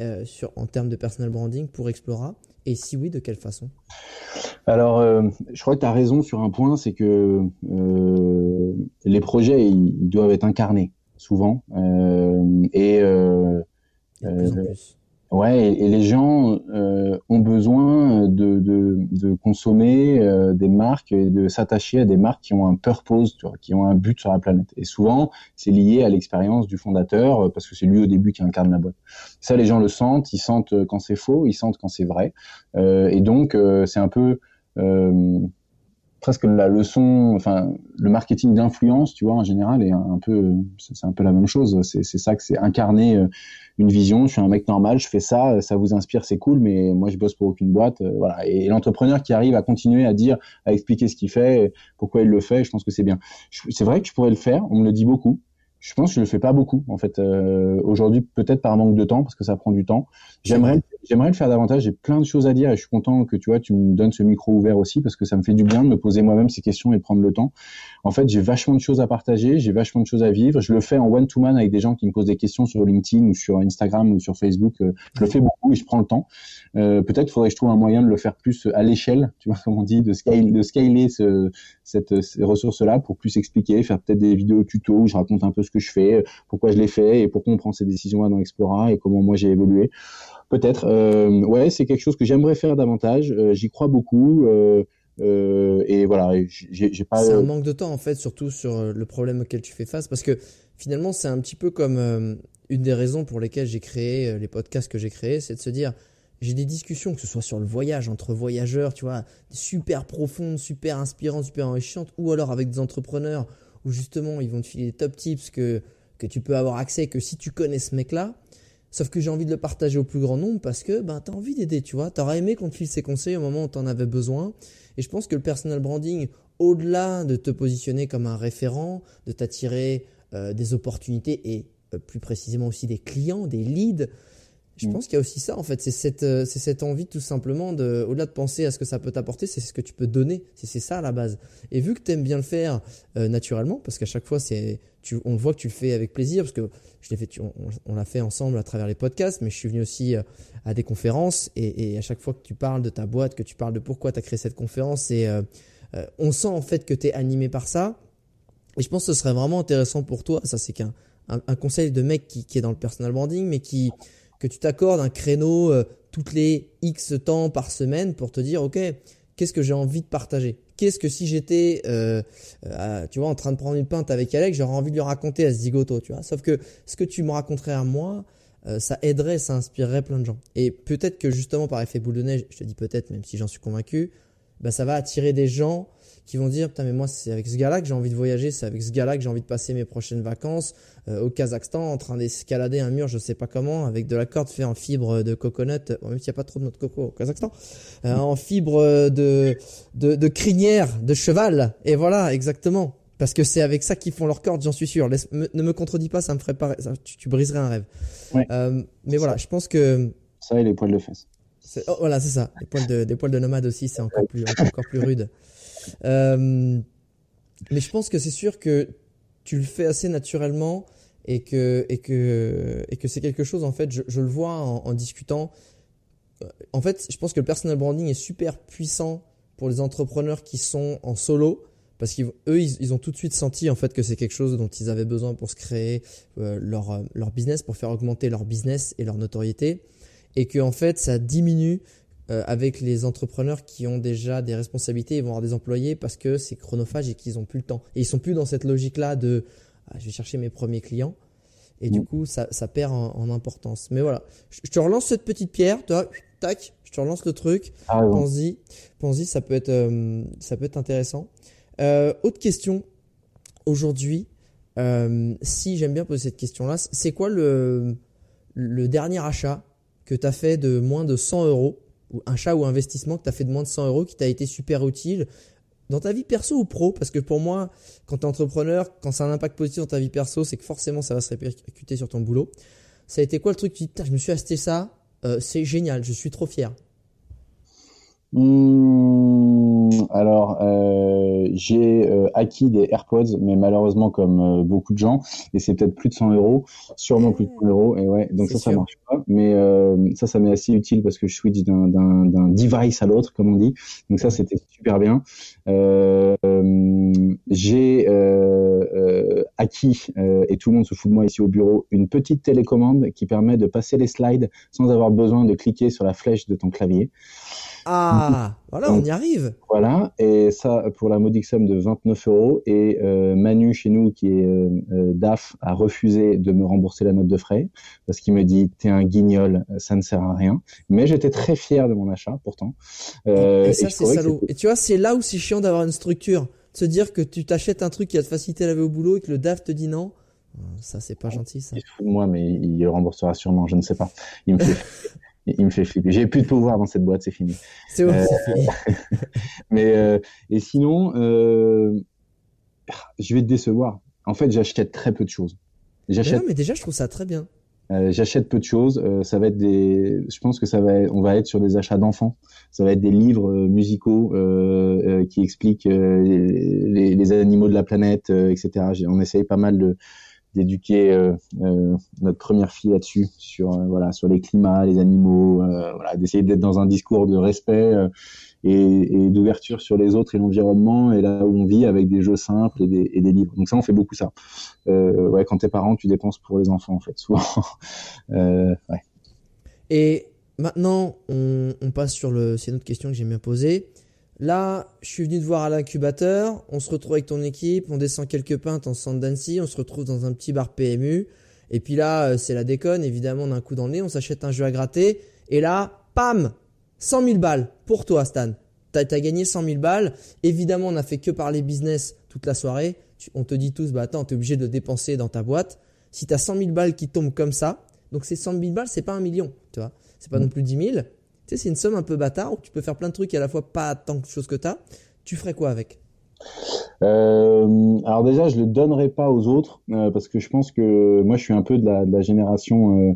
euh, sur, en termes de personal branding pour Explora? Et si oui, de quelle façon? Alors, euh, je crois que tu as raison sur un point, c'est que euh, les projets, ils, doivent être incarnés souvent. et, Ouais, et, les gens euh, ont besoin de, de, de consommer euh, des marques et de s'attacher à des marques qui ont un purpose, tu vois, qui ont un but sur la planète. Et souvent, c'est lié à l'expérience du fondateur euh, parce que c'est lui au début qui incarne la boîte. Ça, les gens le sentent, ils sentent quand c'est faux, ils sentent quand c'est vrai. et donc, c'est un peu presque la leçon, enfin le marketing d'influence, tu vois, en général, est un, peu, c'est un peu la même chose. C'est ça que c'est incarner euh, une vision. Je suis un mec normal, je fais ça, ça vous inspire, c'est cool, mais moi je bosse pour aucune boîte, euh, voilà. Et, l'entrepreneur qui arrive à continuer à dire, à expliquer ce qu'il fait, pourquoi il le fait, je pense que c'est bien. C'est vrai que je pourrais le faire, on me le dit beaucoup. Je pense que je le fais pas beaucoup en fait. Euh, Aujourd'hui, peut-être par manque de temps parce que ça prend du temps. J'aimerais, j'aimerais le faire davantage. J'ai plein de choses à dire et je suis content que tu vois, tu me donnes ce micro ouvert aussi parce que ça me fait du bien de me poser moi-même ces questions et prendre le temps. En fait, j'ai vachement de choses à partager, j'ai vachement de choses à vivre. Je le fais en one-to-man avec des gens qui me posent des questions sur LinkedIn ou sur Instagram ou sur Facebook. Euh, je le fais beaucoup et je prends le temps. Euh, peut-être faudrait que je trouve un moyen de le faire plus à l'échelle, tu vois, comme on dit, de scale, de scaler ce, cette, ces ressources-là pour plus expliquer, faire peut-être des vidéos tuto où je raconte un peu ce que je fais, pourquoi je l'ai fait et pourquoi on prend ces décisions-là dans Explora et comment moi j'ai évolué. Peut-être. Euh, ouais, c'est quelque chose que j'aimerais faire davantage. Euh, J'y crois beaucoup. Euh, euh, et voilà, j'ai pas. C'est un manque de temps en fait, surtout sur euh, le problème auquel tu fais face, parce que finalement c'est un petit peu comme euh, une des raisons pour lesquelles j'ai créé euh, les podcasts que j'ai créés, c'est de se dire j'ai des discussions, que ce soit sur le voyage, entre voyageurs, tu vois, super profondes, super inspirantes, super enrichissantes, ou alors avec des entrepreneurs où justement ils vont te filer des top tips que, que tu peux avoir accès, que si tu connais ce mec-là, sauf que j'ai envie de le partager au plus grand nombre parce que ben, tu as envie d'aider, tu vois, tu aurais aimé qu'on te file ses conseils au moment où tu en avais besoin. Et je pense que le personal branding, au-delà de te positionner comme un référent, de t'attirer euh, des opportunités et euh, plus précisément aussi des clients, des leads, je Mm. pense qu'il y a aussi ça en fait, c'est cette, euh, c'est cette envie tout simplement de, au-delà de penser à ce que ça peut t'apporter, c'est ce que tu peux donner, c'est ça à la base. Et vu que tu aimes bien le faire euh, naturellement, parce qu'à chaque fois c'est, tu, on voit que tu le fais avec plaisir, parce que je l'ai fait, tu- on, on l'a fait ensemble à travers les podcasts, mais je suis venu aussi euh, à des conférences et, et à chaque fois que tu parles de ta boîte, que tu parles de pourquoi tu as créé cette conférence, et euh, euh, on sent en fait que tu es animé par ça. Et je pense que ce serait vraiment intéressant pour toi, ça c'est qu'un un, un conseil de mec qui, qui est dans le personal branding, mais qui que tu t'accordes un créneau euh, toutes les X temps par semaine pour te dire, ok, qu'est-ce que j'ai envie de partager? Qu'est-ce que si j'étais, euh, euh, tu vois, en train de prendre une pinte avec Alex, j'aurais envie de lui raconter à zigoto, tu vois? Sauf que ce que tu me raconterais à moi, euh, ça aiderait, ça inspirerait plein de gens. Et peut-être que justement par effet boule de neige, je te dis peut-être, même si j'en suis convaincu, bah, ça va attirer des gens qui vont dire putain mais moi c'est avec ce gars-là que j'ai envie de voyager, c'est avec ce gars-là que j'ai envie de passer mes prochaines vacances euh, au Kazakhstan en train d'escalader un mur je sais pas comment avec de la corde faite en fibre de coconut, bon, même s'il n'y a pas trop de noix de coco au Kazakhstan, euh, en fibre de, de de crinière de cheval et voilà exactement parce que c'est avec ça qu'ils font leur corde j'en suis sûr. Laisse- me- ne me contredis pas ça me ferait pas ça- tu, tu briserais un rêve. Ouais. Euh, mais voilà je pense que Ça et les poils de fesses. oh, voilà, c'est ça. Des poils de, des poils de nomade aussi, c'est encore plus, encore plus rude. Euh, mais je pense que c'est sûr que tu le fais assez naturellement et que, et que, et que c'est quelque chose, en fait, je, le vois en, discutant. Euh, En fait, je pense que le personal branding est super puissant pour les entrepreneurs qui sont en solo parce qu'eux, ils, ont tout de suite senti en fait que c'est quelque chose dont ils avaient besoin pour se créer euh, leur, leur business, pour faire augmenter leur business et leur notoriété et que en fait ça diminue euh, avec les entrepreneurs qui ont déjà des responsabilités et vont avoir des employés parce que c'est chronophage et qu'ils ont plus le temps. Et ils sont plus dans cette logique-là de ah, je vais chercher mes premiers clients. Et du Mm. coup, ça, ça perd en, en importance. Mais voilà, je, je te relance cette petite pierre, toi, tac, je te relance le truc. Ah, raison. Pense-y, pense-y, ça peut être, euh, ça peut être intéressant. Euh, autre question. Aujourd'hui, euh, si j'aime bien poser cette question-là, c'est quoi le, le dernier achat que tu as fait de moins de 100 euros un achat ou investissement que tu as fait de moins de 100 euros qui t'a été super utile dans ta vie perso ou pro? Parce que pour moi, quand tu entrepreneur, quand ça a un impact positif dans ta vie perso, c'est que forcément ça va se répercuter sur ton boulot. Ça a été quoi le truc Tu dis, je me suis acheté ça, euh, c'est génial, je suis trop fier? Mmh, alors, euh, j'ai euh, acquis des AirPods, mais malheureusement, comme euh, beaucoup de gens, et c'est peut-être plus de 100 euros, sûrement plus de 100 euros, et ouais, donc ça, ça marche pas. Mais euh, ça, ça m'est assez utile parce que je switch d'un d'un d'un device à l'autre, comme on dit. Donc ça, c'était super bien. Euh, j'ai euh, euh, acquis, euh, et tout le monde se fout de moi ici au bureau, une petite télécommande qui permet de passer les slides sans avoir besoin de cliquer sur la flèche de ton clavier. Ah, voilà, on y arrive. Voilà, et ça pour la modique somme de 29 euros. Et euh, Manu chez nous, qui est euh, DAF, a refusé de me rembourser la note de frais parce qu'il me dit t'es un guignol, ça ne sert à rien. Mais j'étais très fier de mon achat pourtant. Euh, et ça, c'est salaud. Et tu vois, c'est là où c'est chiant d'avoir une structure. Se dire que tu t'achètes un truc qui va te faciliter la vie au boulot et que le DAF te dit non. Ça, c'est pas gentil, ça. Il se fout de moi, mais il remboursera sûrement, je ne sais pas. Il me fait, flipper. il me fait flipper. J'ai plus de pouvoir dans cette boîte, c'est fini. C'est Euh. (laughs) Mais euh, et sinon, euh, je vais te décevoir. En fait, j'achète très peu de choses. J'achète. mais déjà, je trouve ça très bien. Euh, j'achète peu de choses. Euh, ça va être des. Je pense que ça va. On va être sur des achats d'enfants. Ça va être des livres euh, musicaux qui expliquent les, les, animaux de la planète, etc. On essaye pas mal de d'éduquer notre première fille là-dessus, sur voilà, sur les climats, les animaux, voilà, d'essayer d'être dans un discours de respect et, d'ouverture sur les autres et l'environnement et là où on vit avec des jeux simples et des, livres. Donc ça, on fait beaucoup ça. Euh, ouais, quand t'es parent, tu dépenses pour les enfants en fait, souvent. (laughs) euh, ouais. Et maintenant, on, passe sur le. C'est une autre question que j'ai bien posée. Là, je suis venu te voir à l'incubateur. On se retrouve avec ton équipe. On descend quelques pintes en centre d'Annecy. On se retrouve dans un petit bar PMU. Et puis là, euh, c'est la déconne. Évidemment, on a un coup dans le nez. On s'achète un jeu à gratter. Et là, pam 100 000 balles pour toi, Stan. Tu as, gagné 100 000 balles. Évidemment, on n'a fait que parler business toute la soirée. on te dit tous, bah attends, tu es obligé de dépenser dans ta boîte. Si tu as 100 000 balles qui tombent comme ça, donc ces 100 000 balles, c'est pas un million, tu vois. C'est pas non plus 10 000. Tu sais, c'est une somme un peu bâtard où tu peux faire plein de trucs et à la fois pas tant de choses que tu as. Tu ferais quoi avec? Euh, alors déjà, je le donnerai pas aux autres euh, parce que je pense que moi, je suis un peu de la, de la génération euh,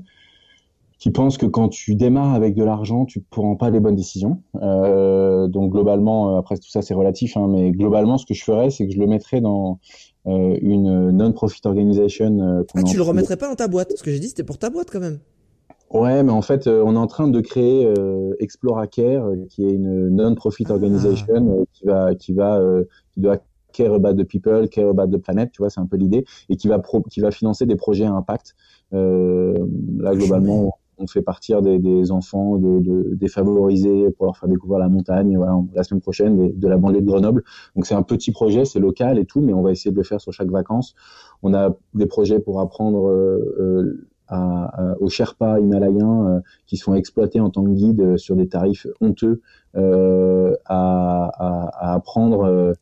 qui pense que quand tu démarres avec de l'argent, tu ne prends pas les bonnes décisions? Euh, donc globalement, euh, après tout ça c'est relatif, hein, mais globalement ce que je ferais, c'est que je le mettrais dans euh, une non-profit organization. Euh, ah, tu le remettrais pas dans ta boîte? Ce que j'ai dit, c'était pour ta boîte quand même. Ouais, mais en fait, euh, on est en train de créer euh, Exploracare, qui est une non-profit ah. organization qui va, qui va, qui doit care about the people, care about the planet, tu vois, c'est un peu l'idée, et qui va pro qui va financer des projets à impact. là, globalement, on fait partir des, enfants de, défavorisés pour leur faire découvrir la montagne la semaine prochaine de, la banlieue de Grenoble. Donc c'est un petit projet, c'est local et tout, mais on va essayer de le faire sur chaque vacances. On a des projets pour apprendre euh, euh, à, aux Sherpas himalayens euh, qui sont exploités en tant que guides sur des tarifs honteux à, apprendre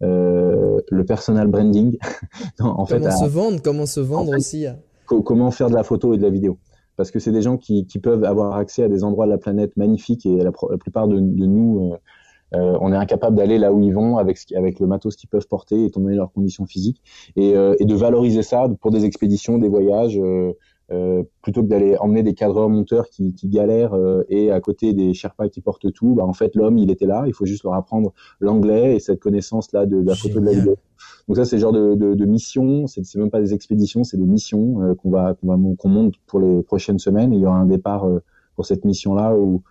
le personal branding. (laughs) en comment se vendre, comment se vendre aussi. Comment faire de la photo et de la vidéo parce que c'est des gens qui, qui, peuvent avoir accès à des endroits de la planète magnifiques et la, la plupart de, de nous, euh, euh, on est incapable d'aller là où ils vont avec, avec le matos qu'ils peuvent porter, étant donné leurs conditions physiques, et, euh, et, de valoriser ça pour des expéditions, des voyages. Euh, euh, plutôt que d'aller emmener des cadreurs monteurs qui, qui galèrent euh, et à côté des Sherpas qui portent tout, bah en fait l'homme il était là, il faut juste leur apprendre l'anglais et cette connaissance là de, la photo de la vidéo. Donc ça c'est le genre de, de, de mission, c'est même pas des expéditions, c'est des missions euh, qu'on va qu'on va qu'on monte pour les prochaines semaines. Et il y aura un départ pour cette mission là où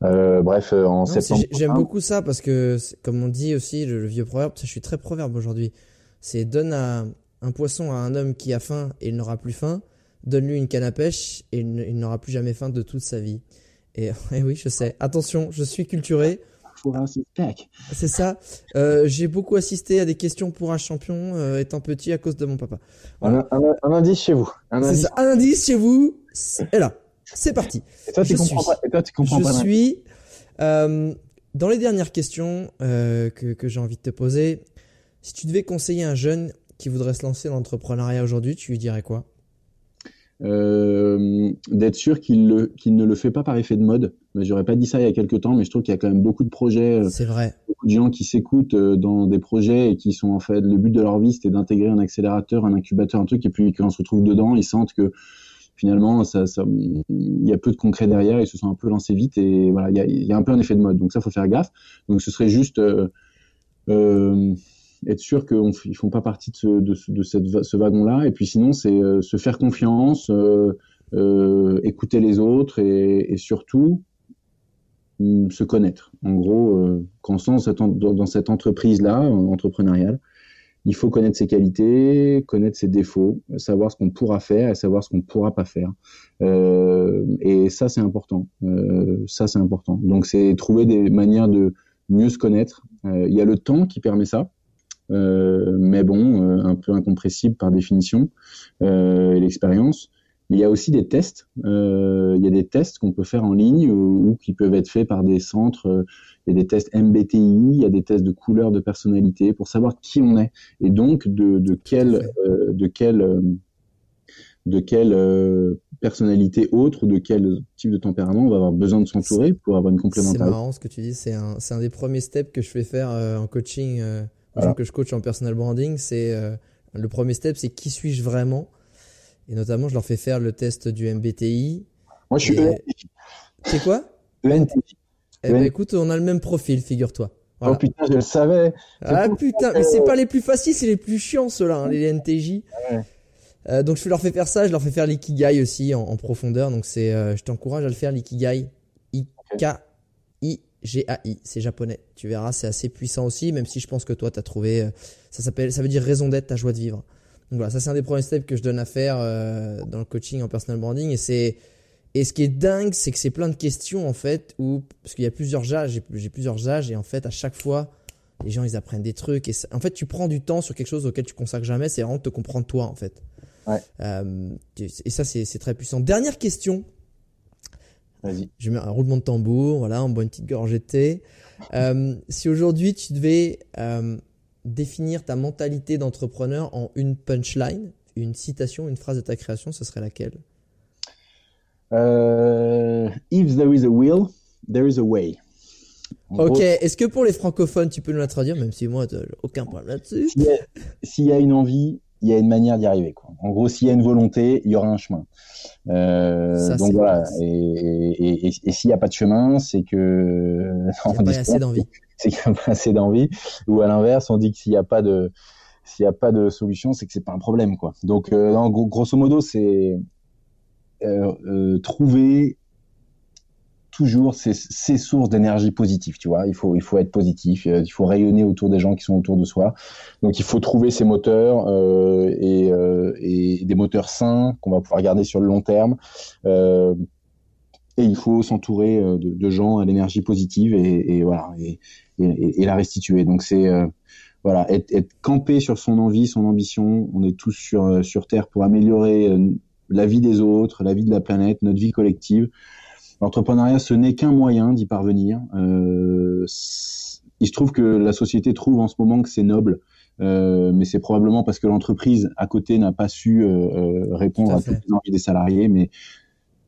bref en septembre. J'aime beaucoup ça parce que comme on dit aussi le, vieux proverbe, je suis très proverbe aujourd'hui. C'est donne à, un poisson à un homme qui a faim et il n'aura plus faim donne-lui une canne à pêche et il n'aura plus jamais faim de toute sa vie. Et, (laughs) oui, je sais. Attention, je suis culturé. C'est ça. Euh, j'ai beaucoup assisté à des questions pour un champion euh, étant petit à cause de mon papa. Un, indice chez vous. Un indice. un indice chez vous. Et là, c'est parti. Et toi, tu comprends pas. Et toi, tu comprends je suis euh, dans les dernières questions que, que j'ai envie de te poser. Si tu devais conseiller un jeune qui voudrait se lancer dans l'entrepreneuriat aujourd'hui, tu lui dirais quoi? Euh, d'être sûr qu'il ne le fait pas par effet de mode. Mais j'aurais pas dit ça il y a quelques temps, mais je trouve qu'il y a quand même beaucoup de projets, euh, c'est vrai, beaucoup de gens qui s'écoutent euh, dans des projets et qui sont en fait le but de leur vie, c'était d'intégrer un accélérateur, un incubateur, un truc, et puis quand on se retrouve dedans, ils sentent que finalement, ça, ça, il y a peu de concret derrière, ils se sont un peu lancés vite et voilà, il y a, il y a un peu un effet de mode. Donc ça, faut faire gaffe. Donc ce serait juste euh, être sûr qu'ils ne font pas partie de ce, wagon-là. Et puis sinon, c'est euh, se faire confiance, euh, euh, écouter les autres et, surtout mm, se connaître. En gros, quand on lance dans, cette entreprise-là, entrepreneuriale, il faut connaître ses qualités, connaître ses défauts, savoir ce qu'on pourra faire et savoir ce qu'on ne pourra pas faire. Et ça, c'est important. Ça, c'est important. Donc, c'est trouver des manières de mieux se connaître. Il y a le temps qui permet ça. Euh, mais bon, euh, un peu incompressible par définition, euh, l'expérience. Mais il y a aussi des tests. il y a des tests qu'on peut faire en ligne ou, qui peuvent être faits par des centres. il y a des tests MBTI, il y a des tests de couleur de personnalité pour savoir qui on est et donc de, de quel de quel de quelle personnalité autre ou de quel type de tempérament on va avoir besoin de s'entourer pour avoir une complémentarité. C'est marrant ce que tu dis, c'est un, un des premiers steps que je fais faire en coaching que je coach en personal branding, c'est euh, le premier step, c'est qui suis-je vraiment? Et notamment, je leur fais faire le test du MBTI. Moi, je suis ENTJ. C'est quoi? ENTJ. Eh ben Ouais. écoute, on a le même profil, figure-toi. Voilà. Oh putain, je le savais. Ah putain, mais c'est pas les plus faciles, c'est les plus chiants ceux-là, hein, les NTJ. Ouais. Euh, donc je leur fais faire ça, je leur fais faire l'ikigai aussi en, en profondeur. Donc c'est, euh, je t'encourage à le faire l'ikigai. I K I G A I, c'est japonais. Tu verras, c'est assez puissant aussi, même si je pense que toi t'as trouvé. euh, ça s'appelle, ça veut dire raison d'être, ta joie de vivre. Donc voilà, ça c'est un des premiers steps que je donne à faire euh, dans le coaching en personal branding et c'est et ce qui est dingue, c'est que c'est plein de questions en fait où parce qu'il y a plusieurs âges, j'ai j'ai plusieurs âges et en fait à chaque fois les gens ils apprennent des trucs et ça- en fait tu prends du temps sur quelque chose auquel tu consacres jamais, c'est vraiment de te comprendre toi en fait. Ouais. Euh, tu- et ça c'est très puissant. Dernière question, Vas-y. je mets un roulement de tambour, voilà, on boit une petite gorgée de thé. Euh, si aujourd'hui tu devais euh, définir ta mentalité d'entrepreneur en une punchline, une citation, une phrase de ta création, ce serait laquelle? Euh, if there is a will, there is a way. En Ok, gros, est-ce que pour les francophones tu peux nous la traduire, même si moi aucun problème là-dessus s'il y, a- s'il y a une envie, il y a une manière d'y arriver. Quoi. En gros, s'il y a une volonté, il y aura un chemin. Euh, Ça, donc voilà. Et, et, et, et s'il n'y a pas de chemin, c'est que (laughs) Il n'y a pas assez d'envie. (laughs) c'est qu'il n'y a pas assez d'envie. Ou à l'inverse, on dit que s'il n'y a pas de s'il n'y a pas de solution, c'est que c'est pas un problème, quoi. Donc, euh, non, gros- grosso modo, c'est euh, trouver toujours ces, ces sources d'énergie positive, tu vois. Il faut, il faut être positif, euh, il faut rayonner autour des gens qui sont autour de soi. Donc, il faut trouver ces moteurs euh, et, euh, et des moteurs sains qu'on va pouvoir garder sur le long terme. Euh, et il faut s'entourer euh, de, de gens à l'énergie positive et, et voilà et, et, la restituer. Donc c'est euh, voilà être, être campé sur son envie, son ambition. On est tous sur sur terre pour améliorer la vie des autres, la vie de la planète, notre vie collective. L'entrepreneuriat, ce n'est qu'un moyen d'y parvenir. Euh, il se trouve que la société trouve en ce moment que c'est noble, euh, mais c'est probablement parce que l'entreprise à côté n'a pas su euh, euh, répondre à toutes les envies des salariés. Mais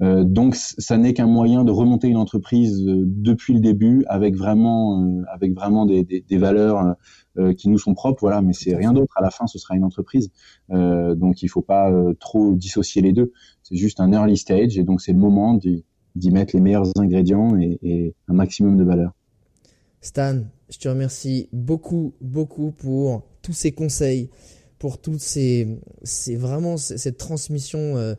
euh, donc, ça n'est qu'un moyen de remonter une entreprise euh, depuis le début avec vraiment, euh, avec vraiment des, des, des valeurs euh, qui nous sont propres. Voilà, mais c'est rien d'autre. À la fin, ce sera une entreprise. Euh, donc, il faut pas euh, trop dissocier les deux. C'est juste un early stage, et donc c'est le moment d'y d'y mettre les meilleurs ingrédients et, un maximum de valeur. Stan, je te remercie beaucoup, beaucoup pour tous ces conseils, pour toutes ces, c'est vraiment cette transmission euh,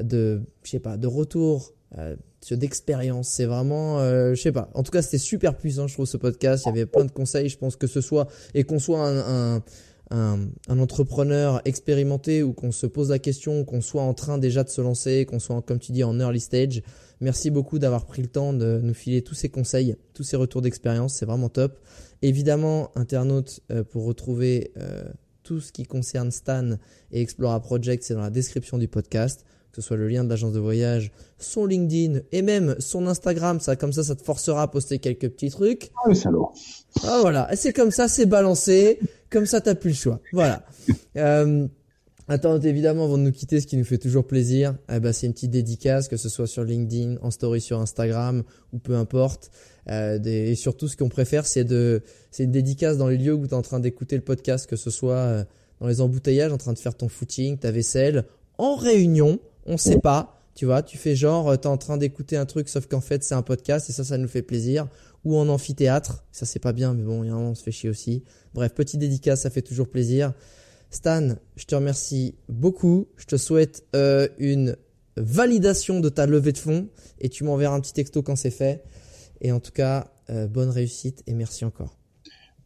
de, je sais pas, de retour, euh, d'expérience. C'est vraiment, euh, je sais pas. En tout cas, c'était super puissant, je trouve, ce podcast. Il y avait plein de conseils. Je pense que ce soit et qu'on soit un, un, entrepreneur expérimenté ou qu'on se pose la question, qu'on soit en train déjà de se lancer, qu'on soit, comme tu dis, en early stage. Merci beaucoup d'avoir pris le temps de nous filer tous ces conseils, tous ces retours d'expérience. C'est vraiment top. Évidemment, internautes, euh, pour retrouver euh, tout ce qui concerne Stan et Explora Project, c'est dans la description du podcast. Que ce soit le lien de l'agence de voyage, son LinkedIn et même son Instagram. Ça, comme ça, ça te forcera à poster quelques petits trucs. Ah, le salaud. Ah voilà, c'est comme ça, c'est balancé, comme ça t'as plus le choix. Voilà. (laughs) Euh, attends, évidemment, de nous quitter, ce qui nous fait toujours plaisir, eh ben, c'est une petite dédicace, que ce soit sur LinkedIn, en story sur Instagram ou peu importe. Euh, des- et surtout, ce qu'on préfère, c'est de, c'est une dédicace dans les lieux où tu es en train d'écouter le podcast, que ce soit euh, dans les embouteillages, en train de faire ton footing, ta vaisselle, en réunion, on sait pas. Tu vois, tu fais genre, euh, t'es en train d'écouter un truc, sauf qu'en fait, c'est un podcast et ça, ça nous fait plaisir ou en amphithéâtre. Ça, c'est pas bien, mais bon, on se fait chier aussi. Bref, petite dédicace, ça fait toujours plaisir. Stan, je te remercie beaucoup. Je te souhaite euh, une validation de ta levée de fonds et tu m'enverras un petit texto quand c'est fait. Et en tout cas, euh, bonne réussite et merci encore.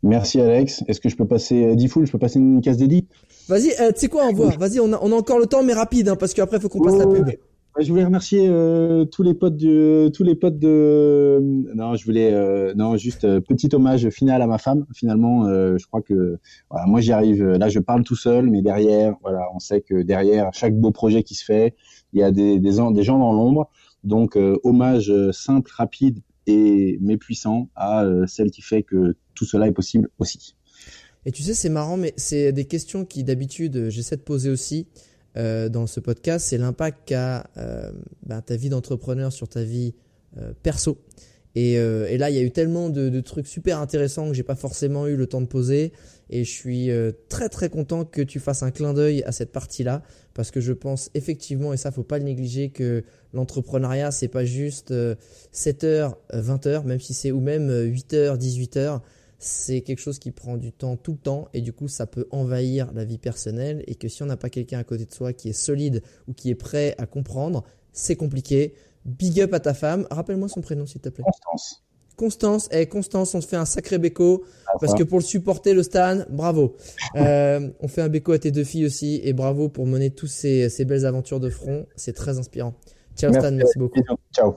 Merci Alex. Est-ce que je peux passer euh, 10 full Je peux passer une case dédiée Vas-y, euh, tu sais quoi, envoie. Vas-y, on a, on a encore le temps, mais rapide, hein, parce qu'après, faut qu'on passe la pub. Ouais, Je voulais remercier euh, tous les potes de tous les potes de non je voulais euh, non juste euh, petit hommage final à ma femme finalement euh, je crois que voilà, moi j'y arrive là je parle tout seul mais derrière voilà on sait que derrière chaque beau projet qui se fait il y a des des, des gens dans l'ombre. Donc hommage simple rapide et mais puissant à celle qui fait que tout cela est possible aussi. Et tu sais, c'est marrant, mais c'est des questions qui d'habitude j'essaie de poser aussi euh, dans ce podcast. C'est l'impact qu'a euh, ben, ta vie d'entrepreneur sur ta vie euh, perso. Et, là, il y a eu tellement de, trucs super intéressants que j'ai pas forcément eu le temps de poser. Et je suis très très content que tu fasses un clin d'œil à cette partie-là, parce que je pense effectivement, et ça faut pas le négliger, que l'entrepreneuriat c'est pas juste 7h, 20h, même si c'est ou même 8h, 18h c'est quelque chose qui prend du temps tout le temps et du coup ça peut envahir la vie personnelle et que si on n'a pas quelqu'un à côté de soi qui est solide ou qui est prêt à comprendre, c'est compliqué. Big up à ta femme. Rappelle-moi son prénom s'il te plaît. Constance. Constance, eh, Constance, on te fait un sacré béco parce que pour le supporter le Stan, bravo. (laughs) Euh, on fait un béco à tes deux filles aussi et bravo pour mener toutes ces, belles aventures de front, c'est très inspirant. Ciao Stan, merci beaucoup. Ciao.